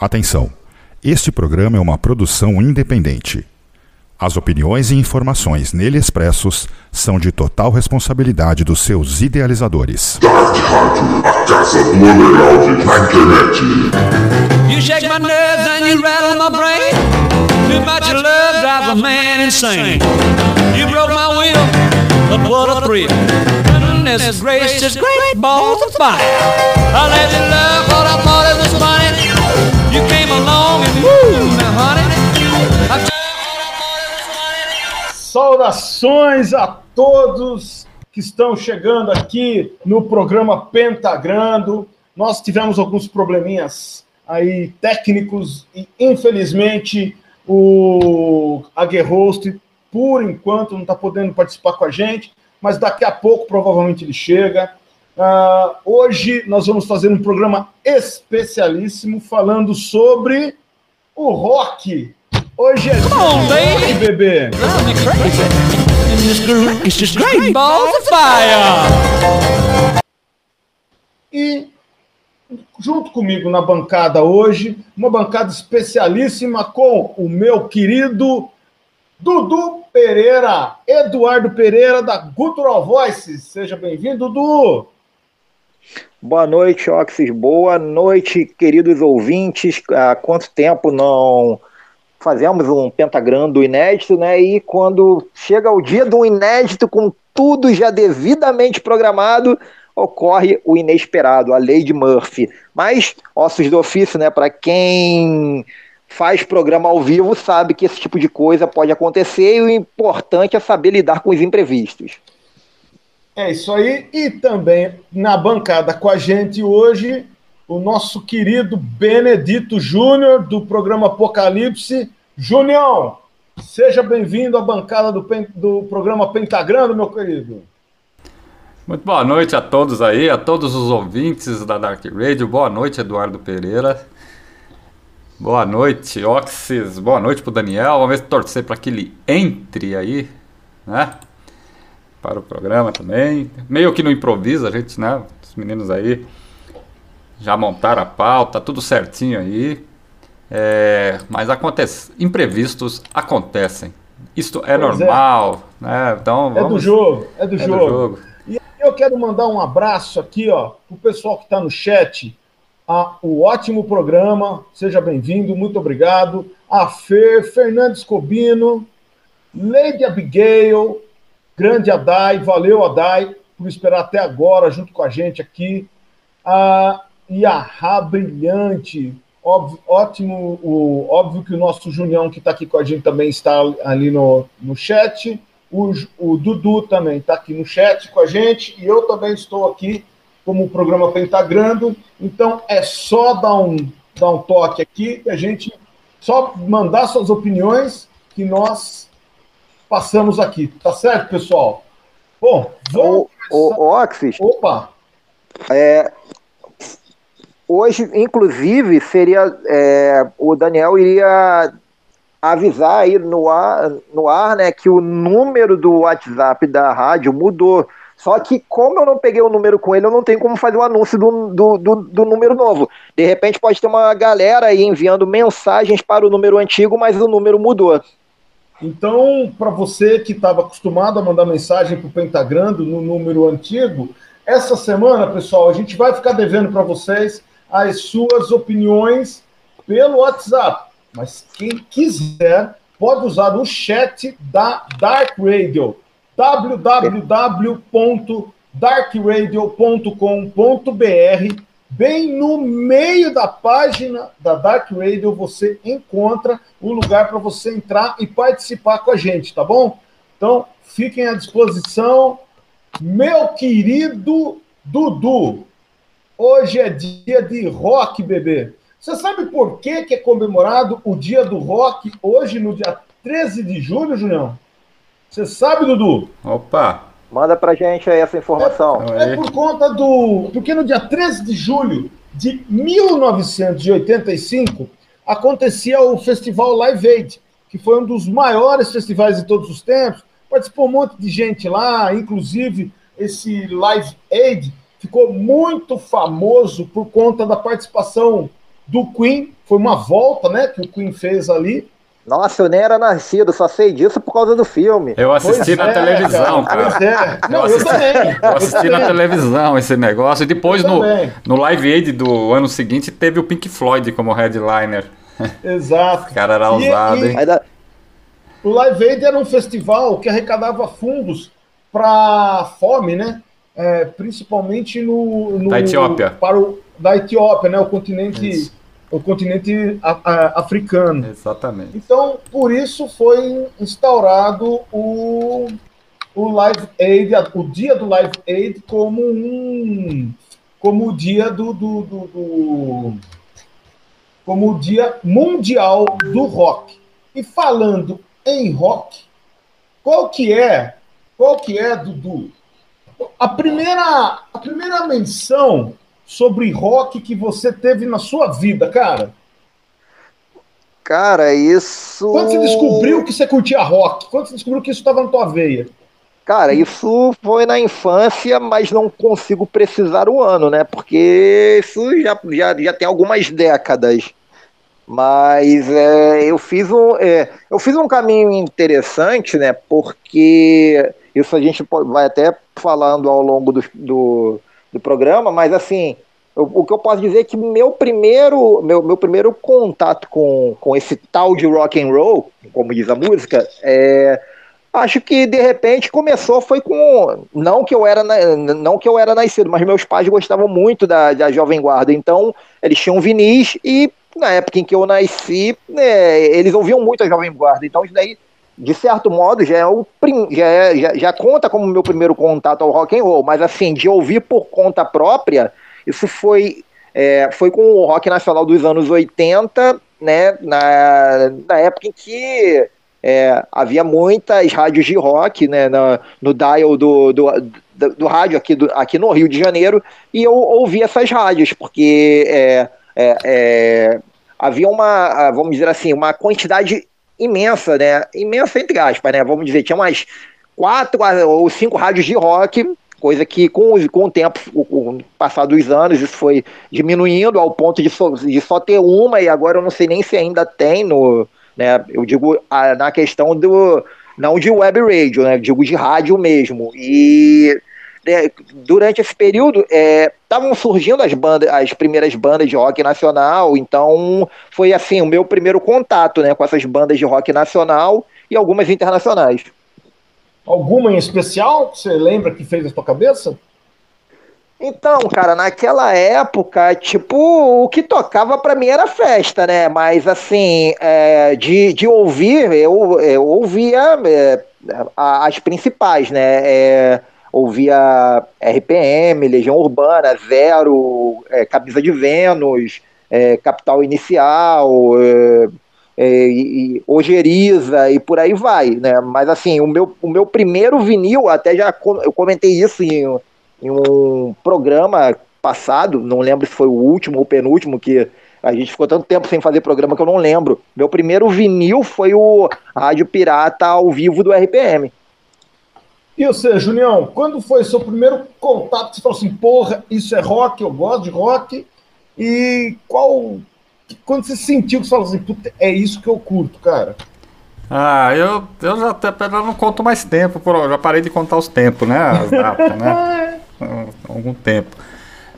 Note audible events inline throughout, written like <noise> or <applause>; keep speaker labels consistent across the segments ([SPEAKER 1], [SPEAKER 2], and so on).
[SPEAKER 1] Atenção! Este programa é uma produção independente. As opiniões e informações nele expressos são de total responsabilidade dos seus idealizadores.
[SPEAKER 2] Dark Rádio, a casa do na internet.
[SPEAKER 3] You shake my nerves and you rattle my brain. Too much love drives a man insane. You broke my will, but what a thrill. Goodness gracious, great balls of fire. I let you love what I thought it was funny. You came along and.
[SPEAKER 4] Saudações a todos que estão chegando aqui no programa Pentagrando. Nós tivemos alguns probleminhas aí técnicos e infelizmente o Aguerhost por enquanto não está podendo participar com a gente, mas daqui a pouco provavelmente ele chega. Ah, hoje nós vamos fazer um programa especialíssimo falando sobre o rock. Hoje é dia
[SPEAKER 3] on,
[SPEAKER 4] rock,
[SPEAKER 3] baby.
[SPEAKER 4] bebê.
[SPEAKER 3] Fire.
[SPEAKER 4] E junto comigo na bancada hoje, uma bancada especialíssima com o meu querido Dudu Pereira, Eduardo Pereira da Gutural Voices. Seja bem-vindo, Dudu.
[SPEAKER 5] Boa noite, Oxys. Boa noite, queridos ouvintes. Há quanto tempo não fazemos um pentagrando inédito, né? E quando chega o dia do inédito, com tudo já devidamente programado, ocorre o inesperado, a lei de Murphy. Mas, ossos do ofício, né? Para quem faz programa ao vivo, sabe que esse tipo de coisa pode acontecer e o importante é saber lidar com os imprevistos.
[SPEAKER 4] É isso aí. E também na bancada com a gente hoje, o nosso querido Benedito Júnior, do programa Apocalipse. Junião, seja bem-vindo à bancada do, do programa Pentagrando, meu querido.
[SPEAKER 6] Muito boa noite a todos aí, a todos os ouvintes da Dark Radio. Boa noite, Eduardo Pereira. Boa noite, Oxys. Boa noite pro Daniel. Vamos ver se torcer para que ele entre aí, né? Para o programa também. Meio que no improviso, a gente, né? Os meninos aí já montaram a pauta, tudo certinho aí. É, mas acontece, imprevistos acontecem. Isto é
[SPEAKER 4] Pois é.
[SPEAKER 6] normal, né? Então
[SPEAKER 4] É do
[SPEAKER 6] vamos.
[SPEAKER 4] jogo, é do
[SPEAKER 6] É do
[SPEAKER 4] jogo.
[SPEAKER 6] jogo.
[SPEAKER 4] E eu quero mandar um abraço aqui, ó, pro pessoal que está no chat. A, o ótimo programa, seja bem-vindo, muito obrigado. A Fer, Fernandes Cobino, Lady Abigail, grande Adai, valeu Adai por esperar até agora junto com a gente aqui. A, a Rá Brilhante, óbvio, ótimo, o, óbvio que o nosso Junião que está aqui com a gente também está ali no, no chat. O, o Dudu também está aqui no chat com a gente e eu também estou aqui como o programa Pentagrando. Então é só dar um, dar um toque aqui e a gente só mandar suas opiniões que nós passamos aqui. Tá certo, pessoal? Bom, vamos.
[SPEAKER 5] O, o Oxys,
[SPEAKER 4] Opa!
[SPEAKER 5] É, hoje, inclusive, seria é, o Daniel iria avisar aí no ar, no ar, né, que o número do WhatsApp da rádio mudou. Só que como eu não peguei o número com ele, eu não tenho como fazer o anúncio do, do, do, do número novo. De repente pode ter uma galera aí enviando mensagens para o número antigo, mas o número mudou.
[SPEAKER 4] Então, para você que estava acostumado a mandar mensagem para o Pentagrando no número antigo, essa semana, pessoal, a gente vai ficar devendo para vocês as suas opiniões pelo WhatsApp. Mas quem quiser pode usar o chat da Dark Radio, www.darkradio.com.br. Bem no meio da página da Dark Radio você encontra o lugar para você entrar e participar com a gente, tá bom? Então, fiquem à disposição. Meu querido Dudu, hoje é dia de rock, bebê. Você sabe por que, que é comemorado o dia do rock hoje, no dia 13 de julho, Julião? Você sabe, Dudu?
[SPEAKER 6] Opa!
[SPEAKER 5] Manda pra gente aí essa informação.
[SPEAKER 4] É por conta do. Porque no dia 13 de julho de 1985 acontecia o festival Live Aid, que foi um dos maiores festivais de todos os tempos. Participou um monte de gente lá, inclusive esse Live Aid ficou muito famoso por conta da participação do Queen, foi uma volta, né, que o Queen fez ali.
[SPEAKER 5] Nossa, eu nem era nascido, só sei disso por causa do filme.
[SPEAKER 6] Eu assisti
[SPEAKER 4] Pois
[SPEAKER 6] na
[SPEAKER 4] é,
[SPEAKER 6] televisão,
[SPEAKER 4] cara.
[SPEAKER 6] cara.
[SPEAKER 4] Pois é. Não, eu,
[SPEAKER 6] assisti-
[SPEAKER 4] também.
[SPEAKER 6] Eu assisti na
[SPEAKER 4] também.
[SPEAKER 6] televisão esse negócio. E depois
[SPEAKER 4] Eu
[SPEAKER 6] no, no Live Aid do ano seguinte teve o Pink Floyd como headliner.
[SPEAKER 4] Exato.
[SPEAKER 6] O cara era ousado,
[SPEAKER 4] e-
[SPEAKER 6] hein?
[SPEAKER 4] O Live Aid era um festival que arrecadava fundos para fome, né? É, principalmente no, no-
[SPEAKER 6] Da Etiópia.
[SPEAKER 4] Para o, da Etiópia, né? O continente,
[SPEAKER 6] Isso.
[SPEAKER 4] O continente africano.
[SPEAKER 6] Exatamente.
[SPEAKER 4] Então, por isso foi instaurado o, o Live Aid, o dia do Live Aid como um como o dia do, do, do- do- como o dia mundial do rock. E falando em rock, qual que é, qual que é, Dudu? A primeira, a primeira menção sobre rock que você teve na sua vida, cara?
[SPEAKER 5] Cara, isso.
[SPEAKER 4] Quando você descobriu que você curtia rock? Quando você descobriu que isso estava na tua veia?
[SPEAKER 5] Cara, isso foi na infância, mas não consigo precisar o ano, né? Porque isso já, já, já tem algumas décadas. Mas é, eu, fiz um, é, eu fiz um caminho interessante, né? Porque isso a gente vai até falando ao longo do, do, do programa, mas assim, eu- o que eu posso dizer é que meu primeiro, meu, meu primeiro contato com, com esse tal de rock and roll, como diz a música, é, Acho que de repente começou foi com não que eu era não que eu era nascido, mas meus pais gostavam muito da, da Jovem Guarda, então eles tinham vinis e na época em que eu nasci, né, eles ouviam muito a Jovem Guarda, então isso daí de certo modo já é o já, é- já, já conta como meu primeiro contato ao rock and roll, mas assim de ouvir por conta própria, isso foi é, foi com o rock nacional dos anos 80, né, na, na época em que é, havia muitas rádios de rock né, na- no dial do, do, do, do rádio aqui, do- aqui no Rio de Janeiro, e eu ouvi essas rádios, porque é, é, é, havia uma, vamos dizer assim, uma quantidade imensa, né? Imensa entre aspas, né? Vamos dizer, tinha umas quatro ah, ou cinco rádios de rock, coisa que com, com o tempo, com o passar dos anos, isso foi diminuindo ao ponto de só, de só ter uma, e agora eu não sei nem se ainda tem no. Né, eu digo ah, na questão do. Não de web radio, né? Digo de rádio mesmo. E né, durante esse período estavam surgindo as bandas, as primeiras bandas de rock nacional, então foi assim o meu primeiro contato né, com essas bandas de rock nacional e algumas internacionais.
[SPEAKER 4] Alguma em especial que você lembra que fez a tua cabeça?
[SPEAKER 5] Então, cara, naquela época, tipo, o que tocava pra mim era festa, né? Mas, assim, é, de, de ouvir, eu, eu ouvia é, as principais, né? É, ouvia RPM, Legião Urbana, Zero, é, Camisa de Vênus, é, Capital Inicial, é, é, e, e por aí vai, né? Mas, assim, o meu, o meu primeiro vinil, até já eu comentei isso em em um programa passado, não lembro se foi o último ou penúltimo, que a gente ficou tanto tempo sem fazer programa que eu não lembro. Meu primeiro vinil foi o Rádio Pirata ao vivo do RPM.
[SPEAKER 4] E você, Julião, quando foi seu primeiro contato? Você falou assim, porra, isso é rock, eu gosto de rock. E qual. Quando você sentiu que você falou assim, puta, é isso que eu curto, cara?
[SPEAKER 6] Ah, eu, eu já até eu não conto mais tempo, já parei de contar os tempos, né? As datas, né? <laughs> Há algum tempo.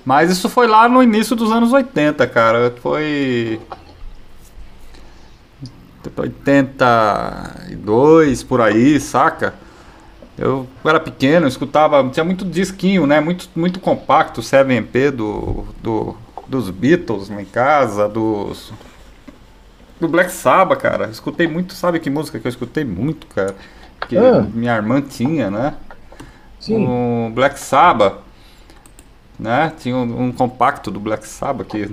[SPEAKER 6] Mas isso foi lá no início dos anos 80, cara. Foi. 82 por aí, saca? Eu era pequeno, eu escutava, tinha muito disquinho, né? Muito, muito compacto, 7MP do, do, dos Beatles lá em casa, dos. Do Black Sabbath, cara. Eu escutei muito, sabe que música que eu escutei muito, cara? Que
[SPEAKER 4] Ah.
[SPEAKER 6] minha irmã tinha, né?
[SPEAKER 4] Sim.
[SPEAKER 6] O Black Sabbath, né? Tinha um, um compacto do Black Sabbath que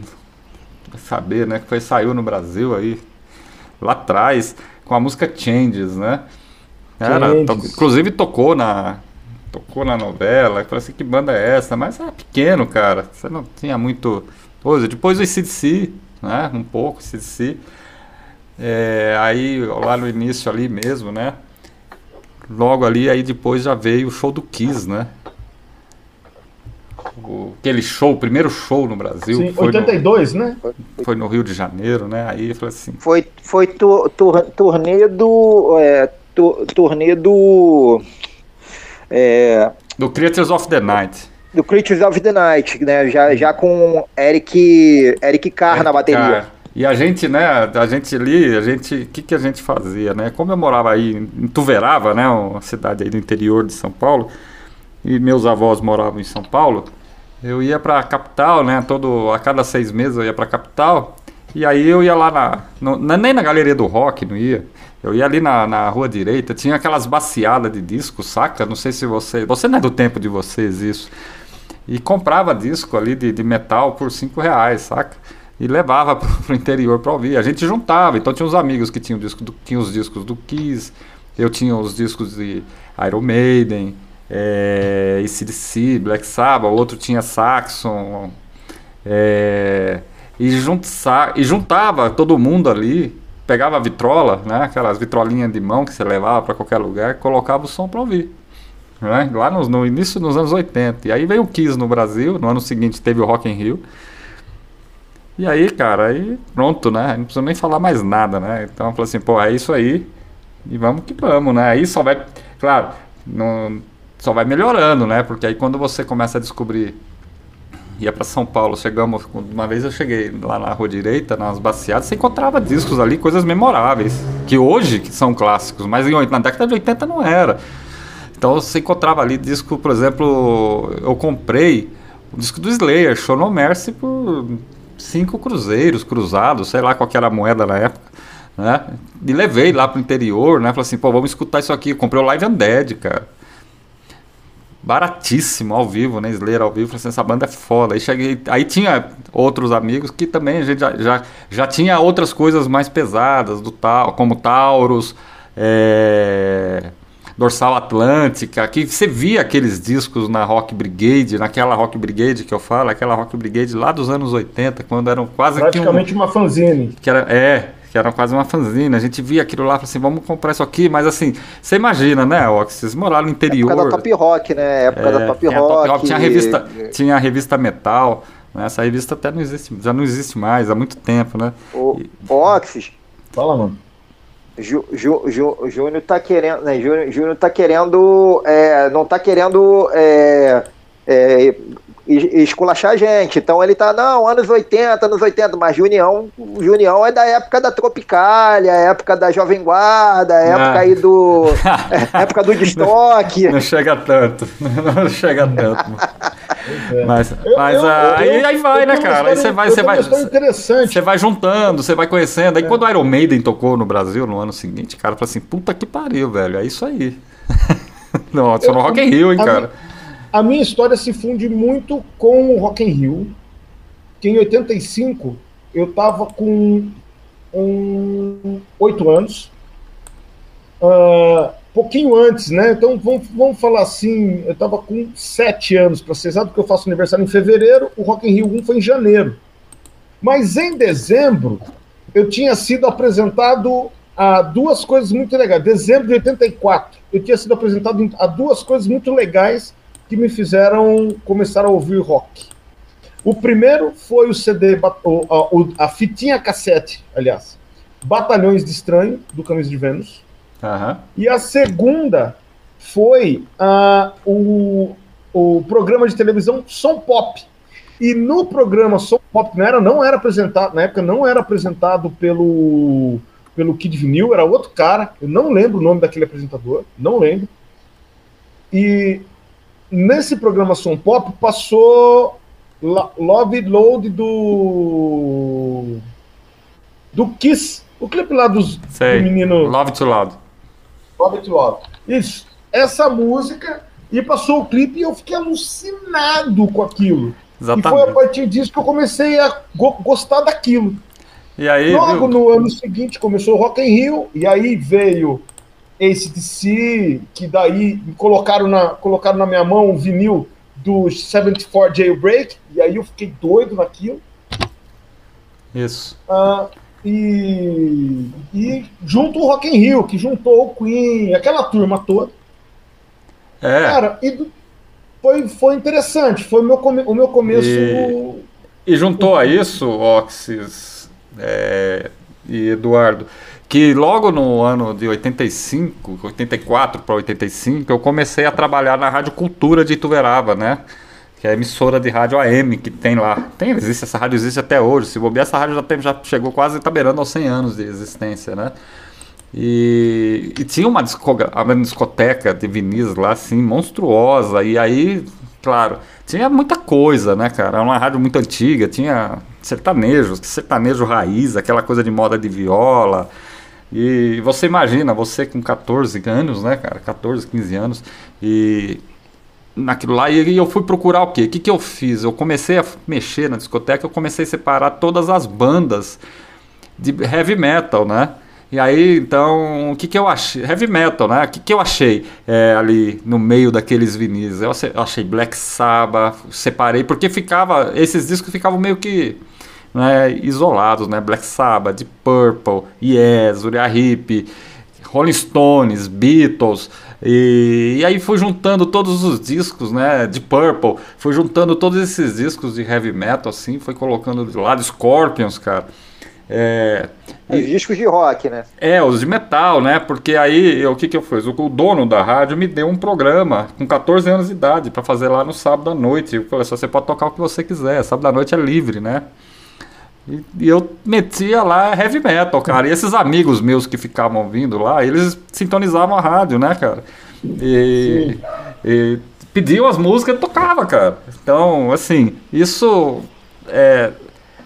[SPEAKER 6] saber, né? Que foi saiu no Brasil aí lá atrás com a música Changes, né? Era, to- inclusive tocou na tocou na novela. Eu falei assim, que banda é essa? Mas era pequeno, cara. Você não tinha muito coisa. Depois o ICDC, né? Um pouco ICDC. É, aí lá no início ali mesmo, né? Logo ali, aí depois já veio o show do Kiss, né? o- aquele show, o primeiro show no Brasil.
[SPEAKER 4] Sim,
[SPEAKER 6] foi,
[SPEAKER 4] 82, né?
[SPEAKER 6] no, foi no Rio de Janeiro, né? Aí eu falei assim,
[SPEAKER 5] Foi, foi tu, tur- turnê do. É, tu- turnê do. É,
[SPEAKER 6] do Creatures of the Night.
[SPEAKER 5] do Creatures of the Night, né? Já, já com Eric, Eric Carr na bateria.
[SPEAKER 6] Cara, E a gente, né, a gente ali, a gente, o que, que a gente fazia, né? Como eu morava aí em Tuverava, né, uma cidade aí do interior de São Paulo, e meus avós moravam em São Paulo, eu ia pra capital, né, todo, a cada seis meses eu ia pra capital, e aí eu ia lá na, no- na- nem na galeria do rock, não ia, eu ia ali na, na rua direita, tinha aquelas baciadas de disco, saca? Não sei se você, você não é do tempo de vocês isso, e comprava disco ali de, de metal por 5 reais, saca? E levava <laughs> pro, pro interior pra ouvir. A gente juntava, então tinha uns amigos que tinham, disco do, tinham os discos do Kiss, eu tinha os discos de Iron Maiden, é, ACDC, Black Sabbath, outro tinha Saxon, é, e, junta, e juntava todo mundo ali, pegava a vitrola, né, aquelas vitrolinhas de mão que você levava pra qualquer lugar, colocava o som pra ouvir né? lá no, no início dos anos 80. E aí veio o Kiss no Brasil, no ano seguinte teve o Rock in Rio. E aí, cara, aí pronto, né? Não precisa nem falar mais nada, né? Então eu falei assim, pô, é isso aí. E vamos que vamos, né? Aí só vai, claro, não, só vai melhorando, né? Porque aí quando você começa a descobrir ia para São Paulo, chegamos, uma vez eu cheguei lá na rua direita, nas baciadas, você encontrava discos ali, coisas memoráveis, que hoje são clássicos, mas na década de 80 não era. Então você encontrava ali disco, por exemplo, eu comprei o disco do Slayer, Show No Mercy, por cinco cruzeiros, cruzados, sei lá qual era a moeda na época, né? E levei lá pro interior, né? Falei assim, pô, vamos escutar isso aqui. Eu comprei o Live Undead, cara. Baratíssimo, ao vivo, né? Slayer ao vivo. Falei assim, essa banda é foda. Aí cheguei, aí tinha outros amigos que também a gente já, já, já tinha outras coisas mais pesadas, do tal, como Taurus, é, Dorsal Atlântica, que você via aqueles discos na Rock Brigade, naquela Rock Brigade que eu falo, aquela Rock Brigade lá dos anos 80, quando eram quase que um,
[SPEAKER 4] Praticamente uma fanzine.
[SPEAKER 6] que era, é, que era quase uma fanzine. A gente via aquilo lá e falava assim, vamos comprar isso aqui, mas assim, você imagina, né, Ox, vocês moraram no interior.
[SPEAKER 5] Época da Top Rock, né? Época da
[SPEAKER 6] É,
[SPEAKER 5] Top
[SPEAKER 6] tinha a
[SPEAKER 5] Rock.
[SPEAKER 6] Tinha a revista, tinha a revista Metal, né? Essa revista até não existe, já não existe mais há muito tempo, né?
[SPEAKER 5] O Oxys,
[SPEAKER 4] Fala, mano.
[SPEAKER 5] Ju, Ju, Ju, Júnior tá querendo, né? Júnior, Júnior tá querendo, é, não tá querendo é, é, esculachar a gente. Então ele tá, não, anos 80, anos 80, mas Junião, Junião é da época da Tropicália, época da Jovem Guarda, época
[SPEAKER 6] Ah.
[SPEAKER 5] aí do. <laughs> é, época do destoque.
[SPEAKER 6] Não chega tanto, <laughs> não chega tanto. <laughs> Mas,
[SPEAKER 4] Eu-
[SPEAKER 6] mas
[SPEAKER 4] eu-
[SPEAKER 6] ah,
[SPEAKER 4] eu-
[SPEAKER 6] aí, aí vai,
[SPEAKER 4] eu
[SPEAKER 6] né, cara? Aí você vai,
[SPEAKER 4] eu
[SPEAKER 6] você vai,
[SPEAKER 4] interessante.
[SPEAKER 6] você vai juntando, você vai conhecendo. Aí quando o Iron Maiden tocou no Brasil no ano seguinte, cara, eu falei assim, puta que pariu, velho, é isso aí. Não, só no Rock in Rio, hein, cara.
[SPEAKER 4] A minha história se funde muito com o Rock in Rio, que em 85 eu tava com um, oito anos, Ah, pouquinho antes, né? Então vamos, vamos falar assim, eu tava com sete anos para ser exato, porque eu faço aniversário em fevereiro, o Rock in Rio 1 foi em janeiro. Mas em dezembro eu tinha sido apresentado a duas coisas muito legais. Dezembro de 84, eu tinha sido apresentado a duas coisas muito legais que me fizeram começar a ouvir rock. O primeiro foi o CD, a, a fitinha cassete, aliás, Batalhões de Estranho, do Camisa de Vênus.
[SPEAKER 6] Aham.
[SPEAKER 4] E a segunda foi ah, o, o programa de televisão Som Pop. E no programa Som Pop não era, não era apresentado, na época não era apresentado pelo, pelo Kid Vinil, era outro cara, eu não lembro o nome daquele apresentador, não lembro. E nesse programa Som Pop passou Lo- Love Load do do Kiss, o clipe lá dos,
[SPEAKER 6] Sei.
[SPEAKER 4] do menino
[SPEAKER 6] Love to Loud.
[SPEAKER 4] Love to Love. Isso. Essa música e passou o clipe e eu fiquei alucinado com aquilo. E foi a
[SPEAKER 6] Exatamente.
[SPEAKER 4] partir disso que eu comecei a go- gostar daquilo.
[SPEAKER 6] E aí,
[SPEAKER 4] Logo
[SPEAKER 6] viu?
[SPEAKER 4] no ano seguinte começou o Rock in Rio e aí veio ACDC, que daí colocaram na, colocaram na minha mão o vinil do 74 Jailbreak e aí eu fiquei doido naquilo.
[SPEAKER 6] Isso.
[SPEAKER 4] Ah, e, e junto o Rock in Rio, que juntou o Queen, aquela turma toda.
[SPEAKER 6] É.
[SPEAKER 4] Cara, e, do- foi, foi interessante. Foi o meu, come, o meu começo.
[SPEAKER 6] E, e juntou a isso, Oxys é, e Eduardo, que logo no ano de 85, 84 para 85, eu comecei a trabalhar na Rádio Cultura de Ituverava, né? Que é a emissora de rádio AM que tem lá. Tem, existe, essa rádio existe até hoje. Se bobear, essa rádio já, tem, já chegou quase, tá beirando aos 100 anos de existência, né? E, e tinha uma, uma discoteca de vinis lá, assim, monstruosa. E aí, claro, tinha muita coisa, né, cara? Era uma rádio muito antiga, tinha sertanejos, sertanejo raiz, aquela coisa de moda de viola. E você imagina, você com 14 anos, né, cara? 14, 15 anos, e naquilo lá, e eu fui procurar o quê? O que, que eu fiz? Eu comecei a mexer na discoteca, eu comecei a separar todas as bandas de heavy metal, né? E aí, então, o que, que eu achei? Heavy metal, né? O que, que eu achei é, ali no meio daqueles vinis? Eu achei Black Sabbath, separei, porque ficava, esses discos ficavam meio que né, isolados, né? Black Sabbath, Deep Purple, Yes, Uriah Heep, Rolling Stones, Beatles, e, e, aí fui juntando todos os discos, né, de Purple, fui juntando todos esses discos de heavy metal, assim, foi colocando do lado Scorpions, cara.
[SPEAKER 5] É, os discos de rock, né?
[SPEAKER 6] É, os de metal, né? Porque aí o que, que eu fiz? O, o dono da rádio me deu um programa com 14 anos de idade para fazer lá no sábado à noite. Eu falei, só você pode tocar o que você quiser, sábado à noite é livre, né? E, e, eu metia lá heavy metal, cara. E esses amigos meus que ficavam vindo lá, eles sintonizavam a rádio, né, cara? E, e pediam as músicas e tocava, cara. Então, assim, isso é,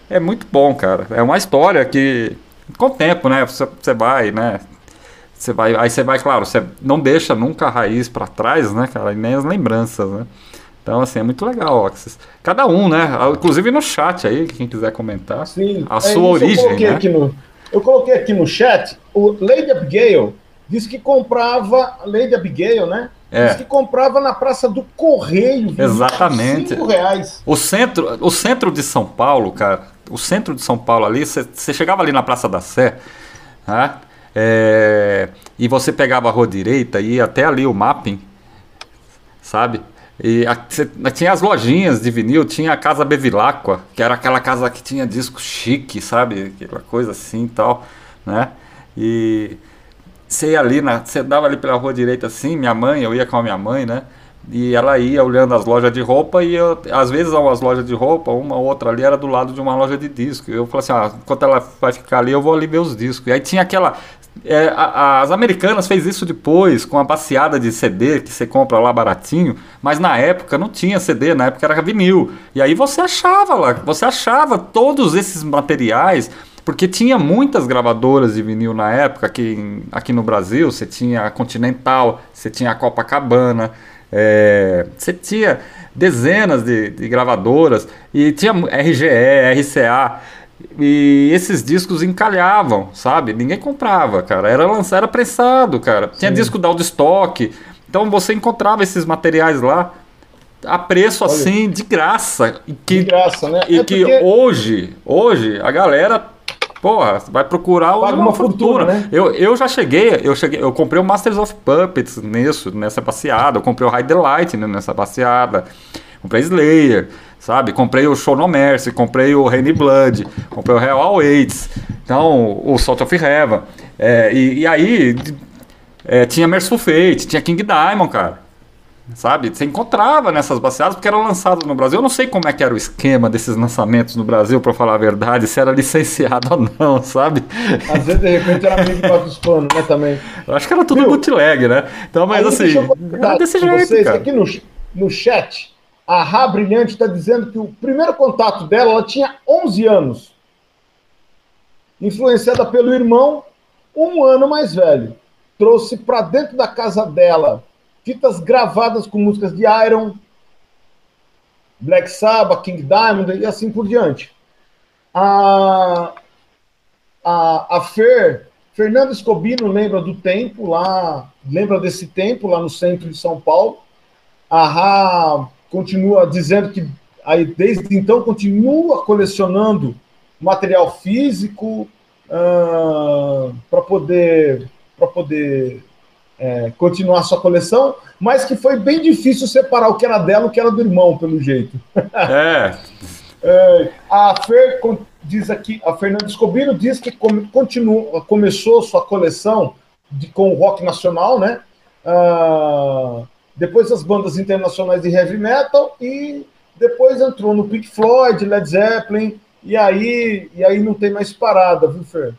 [SPEAKER 6] é muito bom, cara. É uma história que, com o tempo, né? Você, você vai, né? Você vai, aí você vai, claro, você não deixa nunca a raiz para trás, né, cara? E nem as lembranças, né? Então, assim, é muito legal, Oxys. Cada um, né? Inclusive no chat aí, quem quiser comentar.
[SPEAKER 4] Sim.
[SPEAKER 6] A é, sua origem,
[SPEAKER 4] eu
[SPEAKER 6] né?
[SPEAKER 4] No, eu coloquei aqui no chat, o Lady Abigail disse que comprava, Lady Abigail, né? É. Diz que comprava na Praça do Correio.
[SPEAKER 6] Exatamente.
[SPEAKER 4] Cinco reais.
[SPEAKER 6] O centro, o centro de São Paulo, cara, o centro de São Paulo ali, você chegava ali na Praça da Sé, né? É, e você pegava a rua direita e ia até ali o mapping, sabe? E a, tinha as lojinhas de vinil, tinha a Casa Bevilacqua, que era aquela casa que tinha disco chique, sabe? Aquela coisa assim e tal, né? E você ia ali, você dava ali pela rua direita assim, minha mãe, eu ia com a minha mãe, né? E ela ia olhando as lojas de roupa e eu, às vezes as lojas de roupa, uma ou outra ali era do lado de uma loja de disco. Eu falei assim, ah, enquanto ela vai ficar ali, eu vou ali ver os discos. E aí tinha aquela. É, a, as americanas fez isso depois, com a baseada de CD que você compra lá baratinho, mas na época não tinha CD, na época era vinil. E aí você achava lá, você achava todos esses materiais porque tinha muitas gravadoras de vinil na época, aqui, aqui no Brasil, você tinha a Continental, você tinha a Copacabana, é, você tinha dezenas de, de, gravadoras e tinha RGE, RCA. E esses discos encalhavam, sabe? Ninguém comprava, cara. Era lançado, era pressado, cara. Tinha Sim. disco da Stock. Então você encontrava esses materiais lá a preço Olha, assim de graça. E que,
[SPEAKER 4] de graça, né?
[SPEAKER 6] E é que porque... hoje, hoje a galera Porra, vai procurar
[SPEAKER 4] Paga uma, uma fortuna, né?
[SPEAKER 6] Eu, eu já cheguei, eu cheguei, eu comprei o Masters of Puppets nisso, nessa passeada, eu comprei o High Delight nessa passeada, comprei Slayer, sabe? Comprei o Show No Mercy, comprei o Rainy Blood, comprei o Real Awaits, então o Salt of Heaven. É, e, e, aí é, tinha Merciful Fate, tinha King Diamond, cara sabe? Você encontrava nessas baseadas porque eram lançadas no Brasil. Eu não sei como é que era o esquema desses lançamentos no Brasil, para falar a verdade, se era licenciado ou não, <laughs> sabe?
[SPEAKER 4] Às vezes, de repente, era meio de dos panos, né, também.
[SPEAKER 6] Eu acho que era tudo Viu? bootleg, né? Então, mas assim,
[SPEAKER 4] era desse jeito, vocês, cara. Aqui no, no chat, a Rá Brilhante está dizendo que o primeiro contato dela, ela tinha 11 anos. Influenciada pelo irmão, um ano mais velho. Trouxe para dentro da casa dela fitas gravadas com músicas de Iron, Black Sabbath, King Diamond e assim por diante. A, a, a Fer, Fernando Escobino lembra do tempo lá, lembra desse tempo lá no centro de São Paulo. A Ra continua dizendo que aí desde então continua colecionando material físico uh, para poder para poder é, continuar sua coleção, mas que foi bem difícil separar o que era dela e o que era do irmão, pelo jeito. <laughs>
[SPEAKER 6] É,
[SPEAKER 4] É, a Fer diz aqui, a Fernanda Escobino diz que come- continua, começou sua coleção de, com o rock nacional, né? Ah, depois as bandas internacionais de heavy metal e depois entrou no Pink Floyd, Led Zeppelin e aí e aí não tem mais parada, viu, Fer?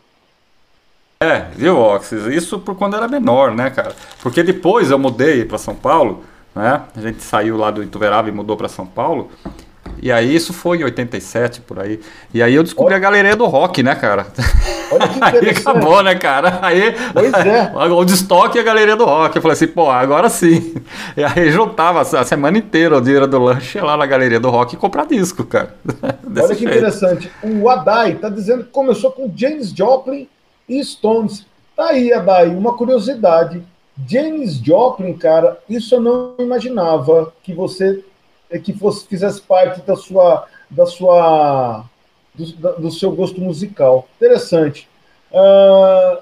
[SPEAKER 6] É, viu, Oxys? Isso por quando era menor, né, cara? Porque depois eu mudei para São Paulo, né? A gente saiu lá do Ituverava e mudou para São Paulo. E aí isso foi em 87, por aí. E aí eu descobri a galeria do rock, né, cara?
[SPEAKER 4] Olha que <laughs>
[SPEAKER 6] Aí acabou, né, cara? Aí
[SPEAKER 4] Pois é. <laughs>
[SPEAKER 6] o de estoque e a galeria do rock. Eu falei assim, pô, agora sim. <laughs> E aí juntava a semana inteira o dinheiro do lanche lá na galeria do rock e comprar disco, cara. Desse
[SPEAKER 4] Olha que
[SPEAKER 6] jeito.
[SPEAKER 4] interessante. O Adai está dizendo que começou com James Joplin e Stones. Tá aí, Adai, uma curiosidade. James Joplin, cara, isso eu não imaginava que você que fosse fizesse parte da sua da sua do, do seu gosto musical. Interessante. Ah,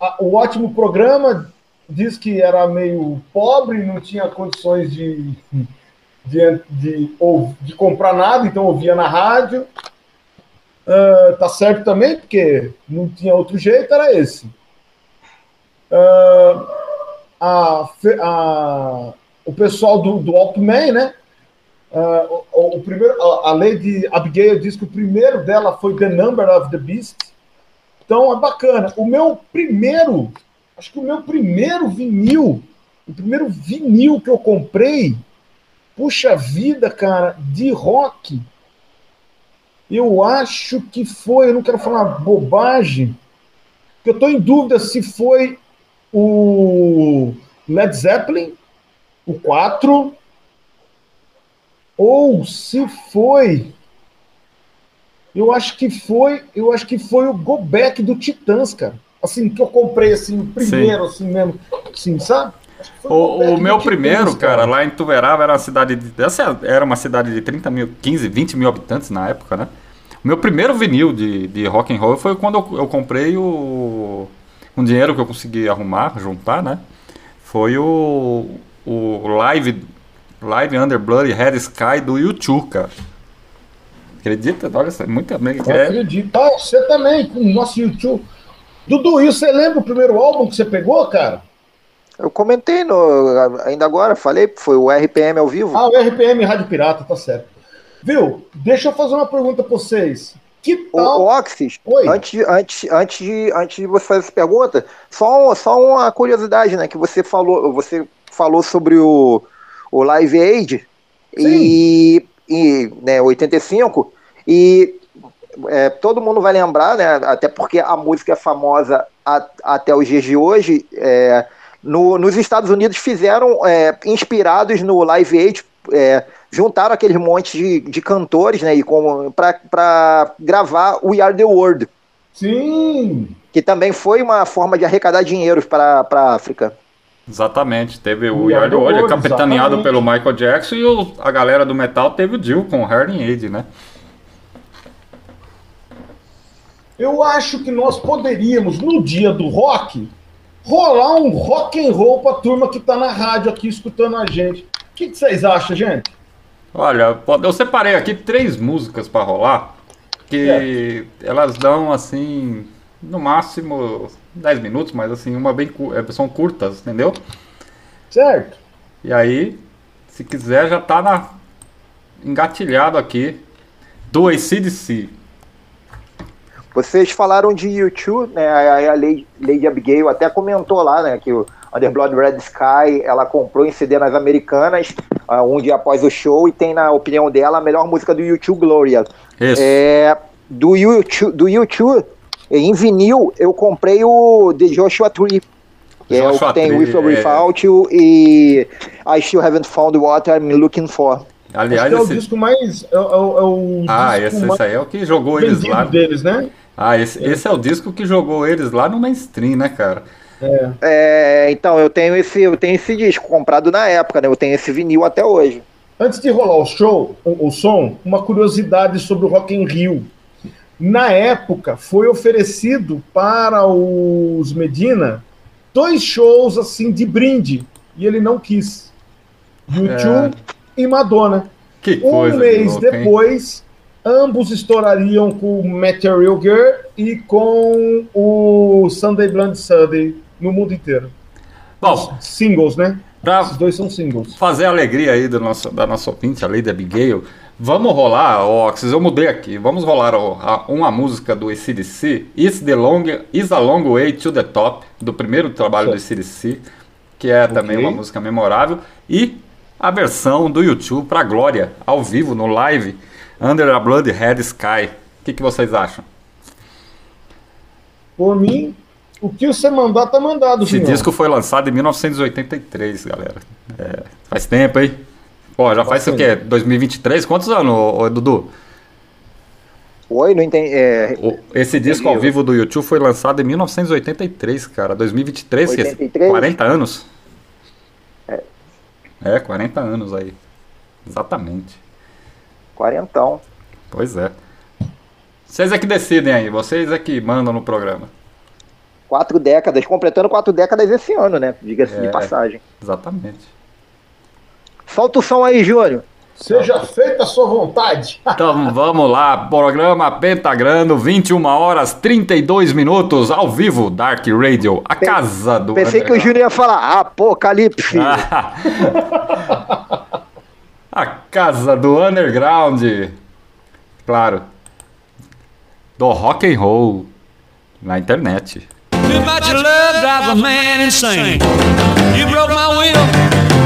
[SPEAKER 4] a- o ótimo programa diz que era meio pobre, não tinha condições de de, de, ou, de comprar nada, então ouvia na rádio. Ah, tá certo também, porque não tinha outro jeito, era esse. Ah, a, a- o pessoal do, do Walkman, né? Ah, o, o primeiro, a, a Lady Abigail diz que o primeiro dela foi The Number of the Beast. Então é bacana. O meu primeiro, acho que o meu primeiro vinil, o primeiro vinil que eu comprei, puxa vida, cara, de rock. Eu acho que foi, eu não quero falar bobagem, eu estou em dúvida se foi o Led Zeppelin, o 4, ou se foi. Eu acho que foi, eu acho que foi o Go Back do Titãs, cara. Assim, que eu comprei assim, o primeiro, assim mesmo, assim, sabe?
[SPEAKER 6] O, o meu primeiro, cara, lá em Tuverava era uma cidade de. Essa era uma cidade de 30 mil, 15, 20 mil habitantes na época, né? O meu primeiro vinil de, de rock and roll foi quando eu, eu comprei o. Com dinheiro que eu consegui arrumar, juntar, né? Foi o. O Live. Live Under Bloody Red Sky do YouTube, cara. Acredita? Olha, isso é muito bem.
[SPEAKER 4] Eu acredito. Ah, você também, com o nosso YouTube. Dudu, e você lembra o primeiro álbum que você pegou, cara?
[SPEAKER 5] Eu comentei no, ainda agora, falei, foi o RPM ao vivo.
[SPEAKER 4] Ah, o RPM Rádio Pirata, tá certo. Viu? Deixa eu fazer uma pergunta pra vocês. Que
[SPEAKER 5] O,
[SPEAKER 4] tal?
[SPEAKER 5] o Oxys,
[SPEAKER 4] Oi.
[SPEAKER 5] antes, de- antes, antes, de, antes de você fazer essa pergunta, só, um- só uma curiosidade, né? Que você falou, você falou sobre o, o Live Aid e, e né, 85, e é, todo mundo vai lembrar, né? Até porque a música é famosa a- até os dias de hoje. é, no- nos Estados Unidos fizeram, é, inspirados no Live Aid, é, juntaram aqueles monte de, de cantores, né? Para gravar We Are the World,
[SPEAKER 4] Sim.
[SPEAKER 5] que também foi uma forma de arrecadar dinheiros para a África.
[SPEAKER 6] Exatamente, teve o Yard Warrior, capitaneado
[SPEAKER 4] exatamente.
[SPEAKER 6] pelo Michael Jackson, e o- a galera do metal teve o Jill com o Hearing Aid, né?
[SPEAKER 4] Eu acho que nós poderíamos, no dia do rock, rolar um rock and roll pra turma que tá na rádio aqui escutando a gente. O que, que vocês acham, gente?
[SPEAKER 6] Olha, eu separei aqui três músicas pra rolar, que elas dão assim, no máximo 10 minutos, mas assim, uma bem é, são curtas, entendeu?
[SPEAKER 4] Certo?
[SPEAKER 6] E aí, se quiser, já tá na, engatilhado aqui do ACDC.
[SPEAKER 5] Vocês falaram de YouTube, né? A, a Lady, Lady Abigail até comentou lá, né? Que o Under Blood Red Sky ela comprou em CD nas Americanas ah, um dia após o show e tem, na opinião dela, a melhor música do YouTube, Gloria.
[SPEAKER 6] Isso.
[SPEAKER 5] É, do YouTube, do YouTube, em vinil, eu comprei o The Joshua Tree. Que é o
[SPEAKER 6] Joshua
[SPEAKER 5] que tem
[SPEAKER 6] Tree,
[SPEAKER 5] With or
[SPEAKER 6] é.
[SPEAKER 5] Without You e I Still Haven't Found What I'm Looking For.
[SPEAKER 6] Aliás,
[SPEAKER 4] que é o
[SPEAKER 6] esse...
[SPEAKER 4] disco mais. É, é é o
[SPEAKER 6] Ah,
[SPEAKER 4] disco
[SPEAKER 6] esse,
[SPEAKER 4] mais
[SPEAKER 6] esse aí é o que jogou eles lá.
[SPEAKER 4] deles, né?
[SPEAKER 6] Ah, esse, esse é o disco que jogou eles lá no mainstream, né, cara?
[SPEAKER 5] É, então, eu tenho esse, eu tenho esse disco comprado na época, né? Eu tenho esse vinil até hoje.
[SPEAKER 4] Antes de rolar o show, o, o som, uma curiosidade sobre o Rock in Rio. Na época, foi oferecido para os Medina dois shows assim de brinde e ele não quis. YouTube e Madonna.
[SPEAKER 6] Que
[SPEAKER 4] Um
[SPEAKER 6] coisa.
[SPEAKER 4] mês
[SPEAKER 6] louca, hein?
[SPEAKER 4] depois, ambos estourariam com Material Girl e com o Sunday Blonde Sunday no mundo inteiro.
[SPEAKER 6] Bom,
[SPEAKER 4] Singles, né?
[SPEAKER 6] pra
[SPEAKER 4] Esses dois são singles.
[SPEAKER 6] fazer a alegria aí do nosso, da nossa ouvinte, a Lady Abigail, vamos rolar, Oxys, eu mudei aqui, vamos rolar ó, uma música do ACDC, Is, the long, Is a Long Way to the Top, do primeiro trabalho do. ACDC, que é também
[SPEAKER 4] Ok.
[SPEAKER 6] uma música memorável, e a versão do YouTube pra Glória, ao vivo, no live, Under a Blood Red Sky. O que, que vocês acham?
[SPEAKER 4] Por mim, o que você mandar, tá mandado,
[SPEAKER 6] Esse
[SPEAKER 4] Junior.
[SPEAKER 6] disco foi lançado em 1983, galera. É, faz tempo, hein? Pô, já faz o quê? 2023? Quantos anos, ô, ô, Dudu?
[SPEAKER 5] Oi, não entendi. É,
[SPEAKER 6] esse disco ao vivo do YouTube foi lançado em 1983, cara. 2023, que é
[SPEAKER 5] 83?
[SPEAKER 6] 40 anos. É, 40 anos aí. Exatamente.
[SPEAKER 5] quarentão.
[SPEAKER 6] Pois é. Vocês é que decidem aí, vocês é que mandam no programa.
[SPEAKER 5] Quatro décadas, completando quatro décadas esse ano, né? Diga-se
[SPEAKER 6] É.
[SPEAKER 5] de passagem.
[SPEAKER 6] Exatamente.
[SPEAKER 5] Solta o som aí, Júnior.
[SPEAKER 4] Seja feita a sua vontade. <laughs>
[SPEAKER 6] Então vamos lá, programa Pentagrando, 21 horas 32 minutos, ao vivo, Dark Radio, a casa do.
[SPEAKER 5] Pensei que o. Júnior ia falar Apocalipse. <laughs>
[SPEAKER 6] a casa do underground. Claro. Do rock and roll na internet.
[SPEAKER 3] Too much love drives a man insane. You broke my will,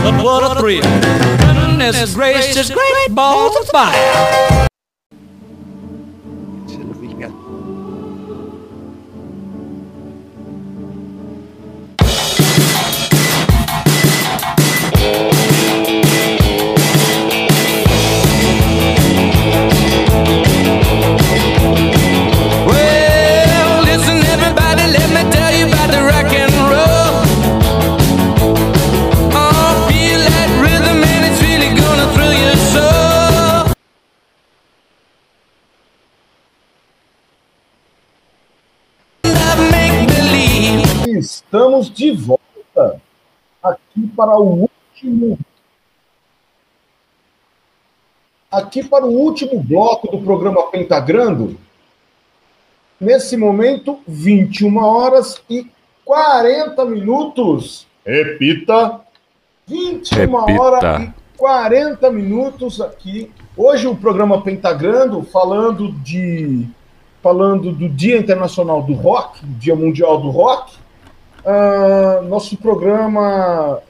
[SPEAKER 3] but what a thrill. Goodness gracious, great balls of fire.
[SPEAKER 4] Estamos de volta aqui para o último. Aqui para o último bloco do programa Pentagrando. Nesse momento, 21 horas e 40 minutos. Repita. 21
[SPEAKER 6] Repita.
[SPEAKER 4] horas e 40 minutos aqui. Hoje o programa Pentagrando falando de falando do Dia Internacional do Rock, Dia Mundial do Rock. Ah, nosso programa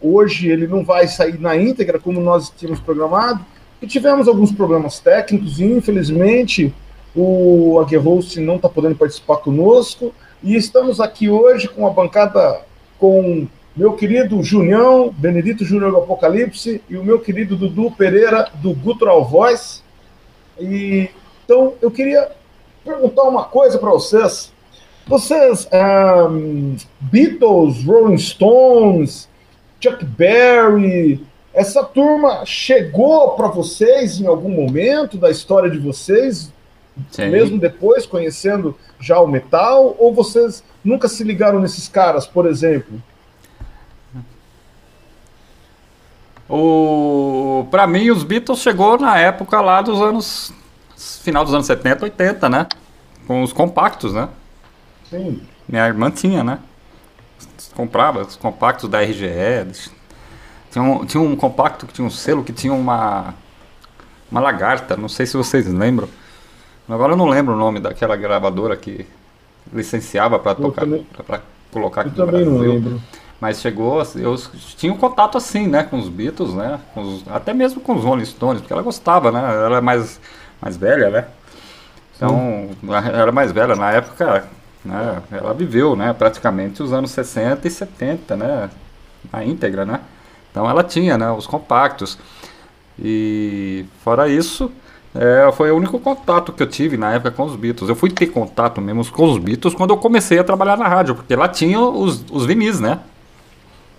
[SPEAKER 4] hoje ele não vai sair na íntegra como nós tínhamos programado. E tivemos alguns problemas técnicos e infelizmente o Aguerhost não está podendo participar conosco. E estamos aqui hoje com a bancada com meu querido Junião, Benedito Júnior do Apocalipse e o meu querido Dudu Pereira do Gutural Voice. E então eu queria perguntar uma coisa para vocês. Vocês, ahn, Beatles, Rolling Stones, Chuck Berry, essa turma chegou para vocês em algum momento da história de vocês,
[SPEAKER 6] Sim.
[SPEAKER 4] mesmo depois conhecendo já o metal, ou vocês nunca se ligaram nesses caras, por exemplo?
[SPEAKER 6] O, pra mim, os Beatles chegou na época lá dos anos. Final dos anos 70, 80, né? Com os compactos, né?
[SPEAKER 4] Sim.
[SPEAKER 6] Minha irmã tinha, né? Comprava os compactos da RGE. Tinha um, tinha um compacto que tinha um selo que tinha uma. Uma lagarta, não sei se vocês lembram. Agora eu não lembro o nome daquela gravadora que licenciava para tocar,
[SPEAKER 4] também-
[SPEAKER 6] para colocar
[SPEAKER 4] Eu
[SPEAKER 6] aqui no
[SPEAKER 4] também não
[SPEAKER 6] Brasil.
[SPEAKER 4] lembro.
[SPEAKER 6] Mas chegou, eu tinha um contato assim, né, com os Beatles, né, com os- até mesmo com os Rolling Stones, porque ela gostava, né, ela é mais, mais velha, né, então, ela era mais velha na época, né, ela viveu, né, praticamente os anos 60 e 70, né, na íntegra, né, então ela tinha, né, os compactos, e fora isso, é, foi o único contato que eu tive na época com os Beatles. Eu fui ter contato mesmo com os Beatles quando eu comecei a trabalhar na rádio, porque lá tinha os, os vinis, né?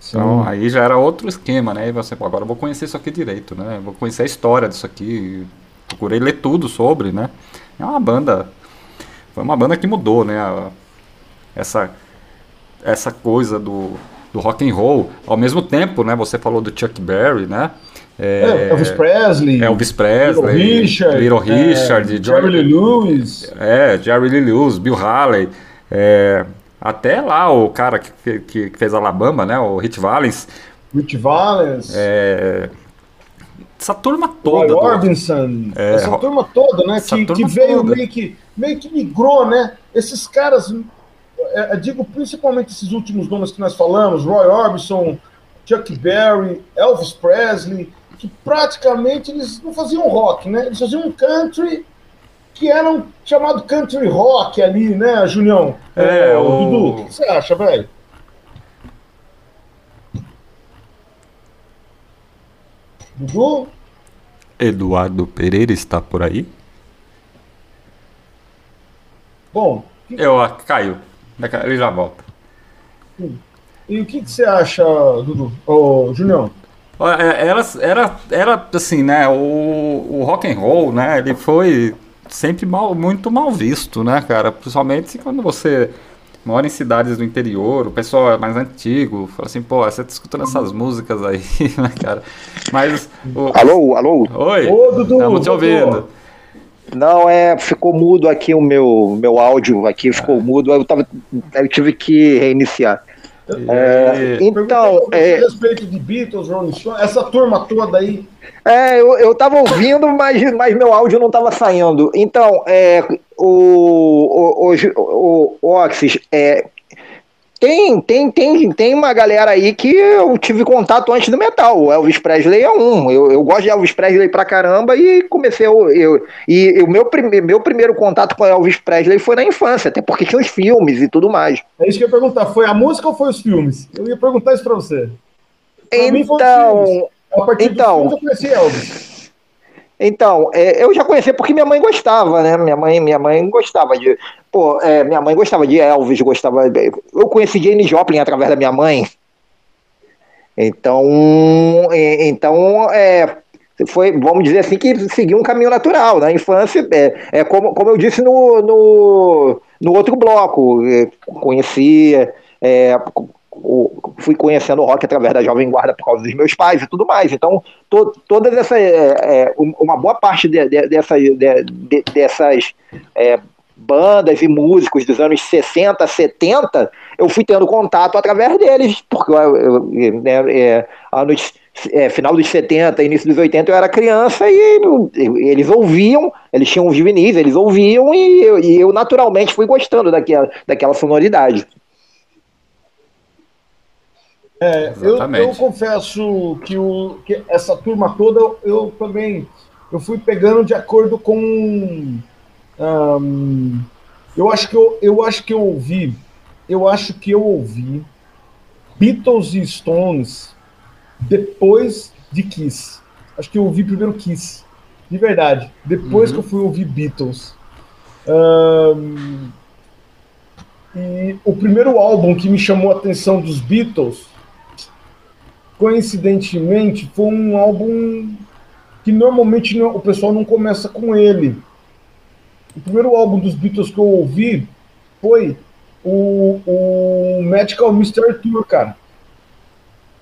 [SPEAKER 6] Então aí já era outro esquema, né? E você, pô, agora eu vou conhecer isso aqui direito, né? Vou conhecer a história disso aqui. Procurei ler tudo sobre, né? É uma banda. Foi uma banda que mudou, né? a- essa, essa coisa do, do rock and roll. Ao mesmo tempo, né? Você falou do Chuck Berry, né?
[SPEAKER 4] É, Elvis Presley,
[SPEAKER 6] Elvis Presley,
[SPEAKER 4] Little Richard,
[SPEAKER 6] Little Richard,
[SPEAKER 4] é, Jerry Lee Lewis.
[SPEAKER 6] É, Jerry Lee Lewis, Bill Haley, é, até lá o cara que, que, que fez Alabama, né? O Hit Valens.
[SPEAKER 4] Rich Valens,
[SPEAKER 6] É, essa turma
[SPEAKER 4] Roy
[SPEAKER 6] toda. do-
[SPEAKER 4] Orbison,
[SPEAKER 6] É,
[SPEAKER 4] essa
[SPEAKER 6] Ro-
[SPEAKER 4] turma toda, né?
[SPEAKER 6] essa
[SPEAKER 4] Que,
[SPEAKER 6] turma
[SPEAKER 4] que veio
[SPEAKER 6] toda.
[SPEAKER 4] meio que, meio que migrou, né? Esses caras, é, eu digo principalmente esses últimos nomes que nós falamos, Roy Orbison, Chuck Berry, Elvis Presley, que praticamente eles não faziam rock, né? Eles faziam um country que era um chamado country rock ali, né, Junião?
[SPEAKER 6] É,
[SPEAKER 4] Ô,
[SPEAKER 6] o-
[SPEAKER 4] Dudu, o que você acha, velho? Dudu?
[SPEAKER 6] Eduardo Pereira está por aí?
[SPEAKER 4] Bom, que-
[SPEAKER 6] Eu, ah, caiu. Ele já volta.
[SPEAKER 4] e o que, que você acha, Dudu? Ô, Junião?
[SPEAKER 6] Olha, é, Era, era, era assim, né? O, o rock and roll, né? Ele foi sempre mal, muito mal visto, né, cara? Principalmente quando você mora em cidades do interior, o pessoal é mais antigo, fala assim, pô, você tá escutando essas músicas aí, <laughs> né, cara? Mas. O...
[SPEAKER 5] Alô, alô?
[SPEAKER 6] Oi!
[SPEAKER 4] Ô, Dudu,
[SPEAKER 6] Estamos te
[SPEAKER 4] Dudu.
[SPEAKER 6] ouvindo.
[SPEAKER 5] Não, é, ficou mudo aqui o meu, meu áudio aqui, ficou mudo, eu, tava, eu tive que reiniciar. É, então, é,
[SPEAKER 4] a respeito de Beatles, Rolling Stones, essa turma toda aí.
[SPEAKER 5] É, eu, eu tava ouvindo, mas, mas meu áudio não tava saindo. Então, é, o, o, o, o, Oxys, é, tem, tem, tem, tem uma galera aí que eu tive contato antes do metal. O Elvis Presley é um. Eu, eu gosto de Elvis Presley pra caramba e comecei. Eu, eu- e o meu, prime, meu primeiro contato com Elvis Presley foi na infância, até porque tinha os filmes e tudo mais.
[SPEAKER 4] É isso que eu ia perguntar. Foi a música ou foi os filmes? Eu ia perguntar isso pra você. Pra mim foi os
[SPEAKER 5] Então.
[SPEAKER 4] filmes. A partir
[SPEAKER 5] então-
[SPEAKER 4] dos filmes eu conheci Elvis.
[SPEAKER 5] Então, é, eu já conheci porque minha mãe gostava, né? Minha mãe, minha mãe gostava de. Pô, é, minha mãe gostava de Elvis, gostava. Eu conheci Jane Joplin através da minha mãe. Então, é, então é, foi, vamos dizer assim, que seguiu um caminho natural. Na infância, é, é como, como eu disse no, no, no outro bloco, é, conhecia. é, fui conhecendo o rock através da Jovem Guarda por causa dos meus pais e tudo mais. Então, to, todas essas. é, é, um- uma boa parte de, de, dessas, de- de- dessas é, bandas e músicos dos anos 60, 70, eu fui tendo contato através deles, porque eu, eu, né, é, anos, é, final dos 70, início dos 80, eu era criança e eles ouviam, eles tinham os vinis, eles ouviam e eu, e eu naturalmente fui gostando daquela, daquela sonoridade.
[SPEAKER 4] É, eu, eu confesso que, o, que essa turma toda eu, também eu fui pegando de acordo com. ahn, eu acho que eu, eu acho que eu ouvi. Eu acho que eu ouvi Beatles e Stones depois de Kiss. Acho que eu ouvi primeiro Kiss. De verdade. Depois que eu fui ouvir Beatles. Ahn, e o primeiro álbum que me chamou a atenção dos Beatles, coincidentemente, foi um álbum que normalmente não- o pessoal não começa com ele. O primeiro álbum dos Beatles que eu ouvi foi o, o Magical Mystery Tour, cara.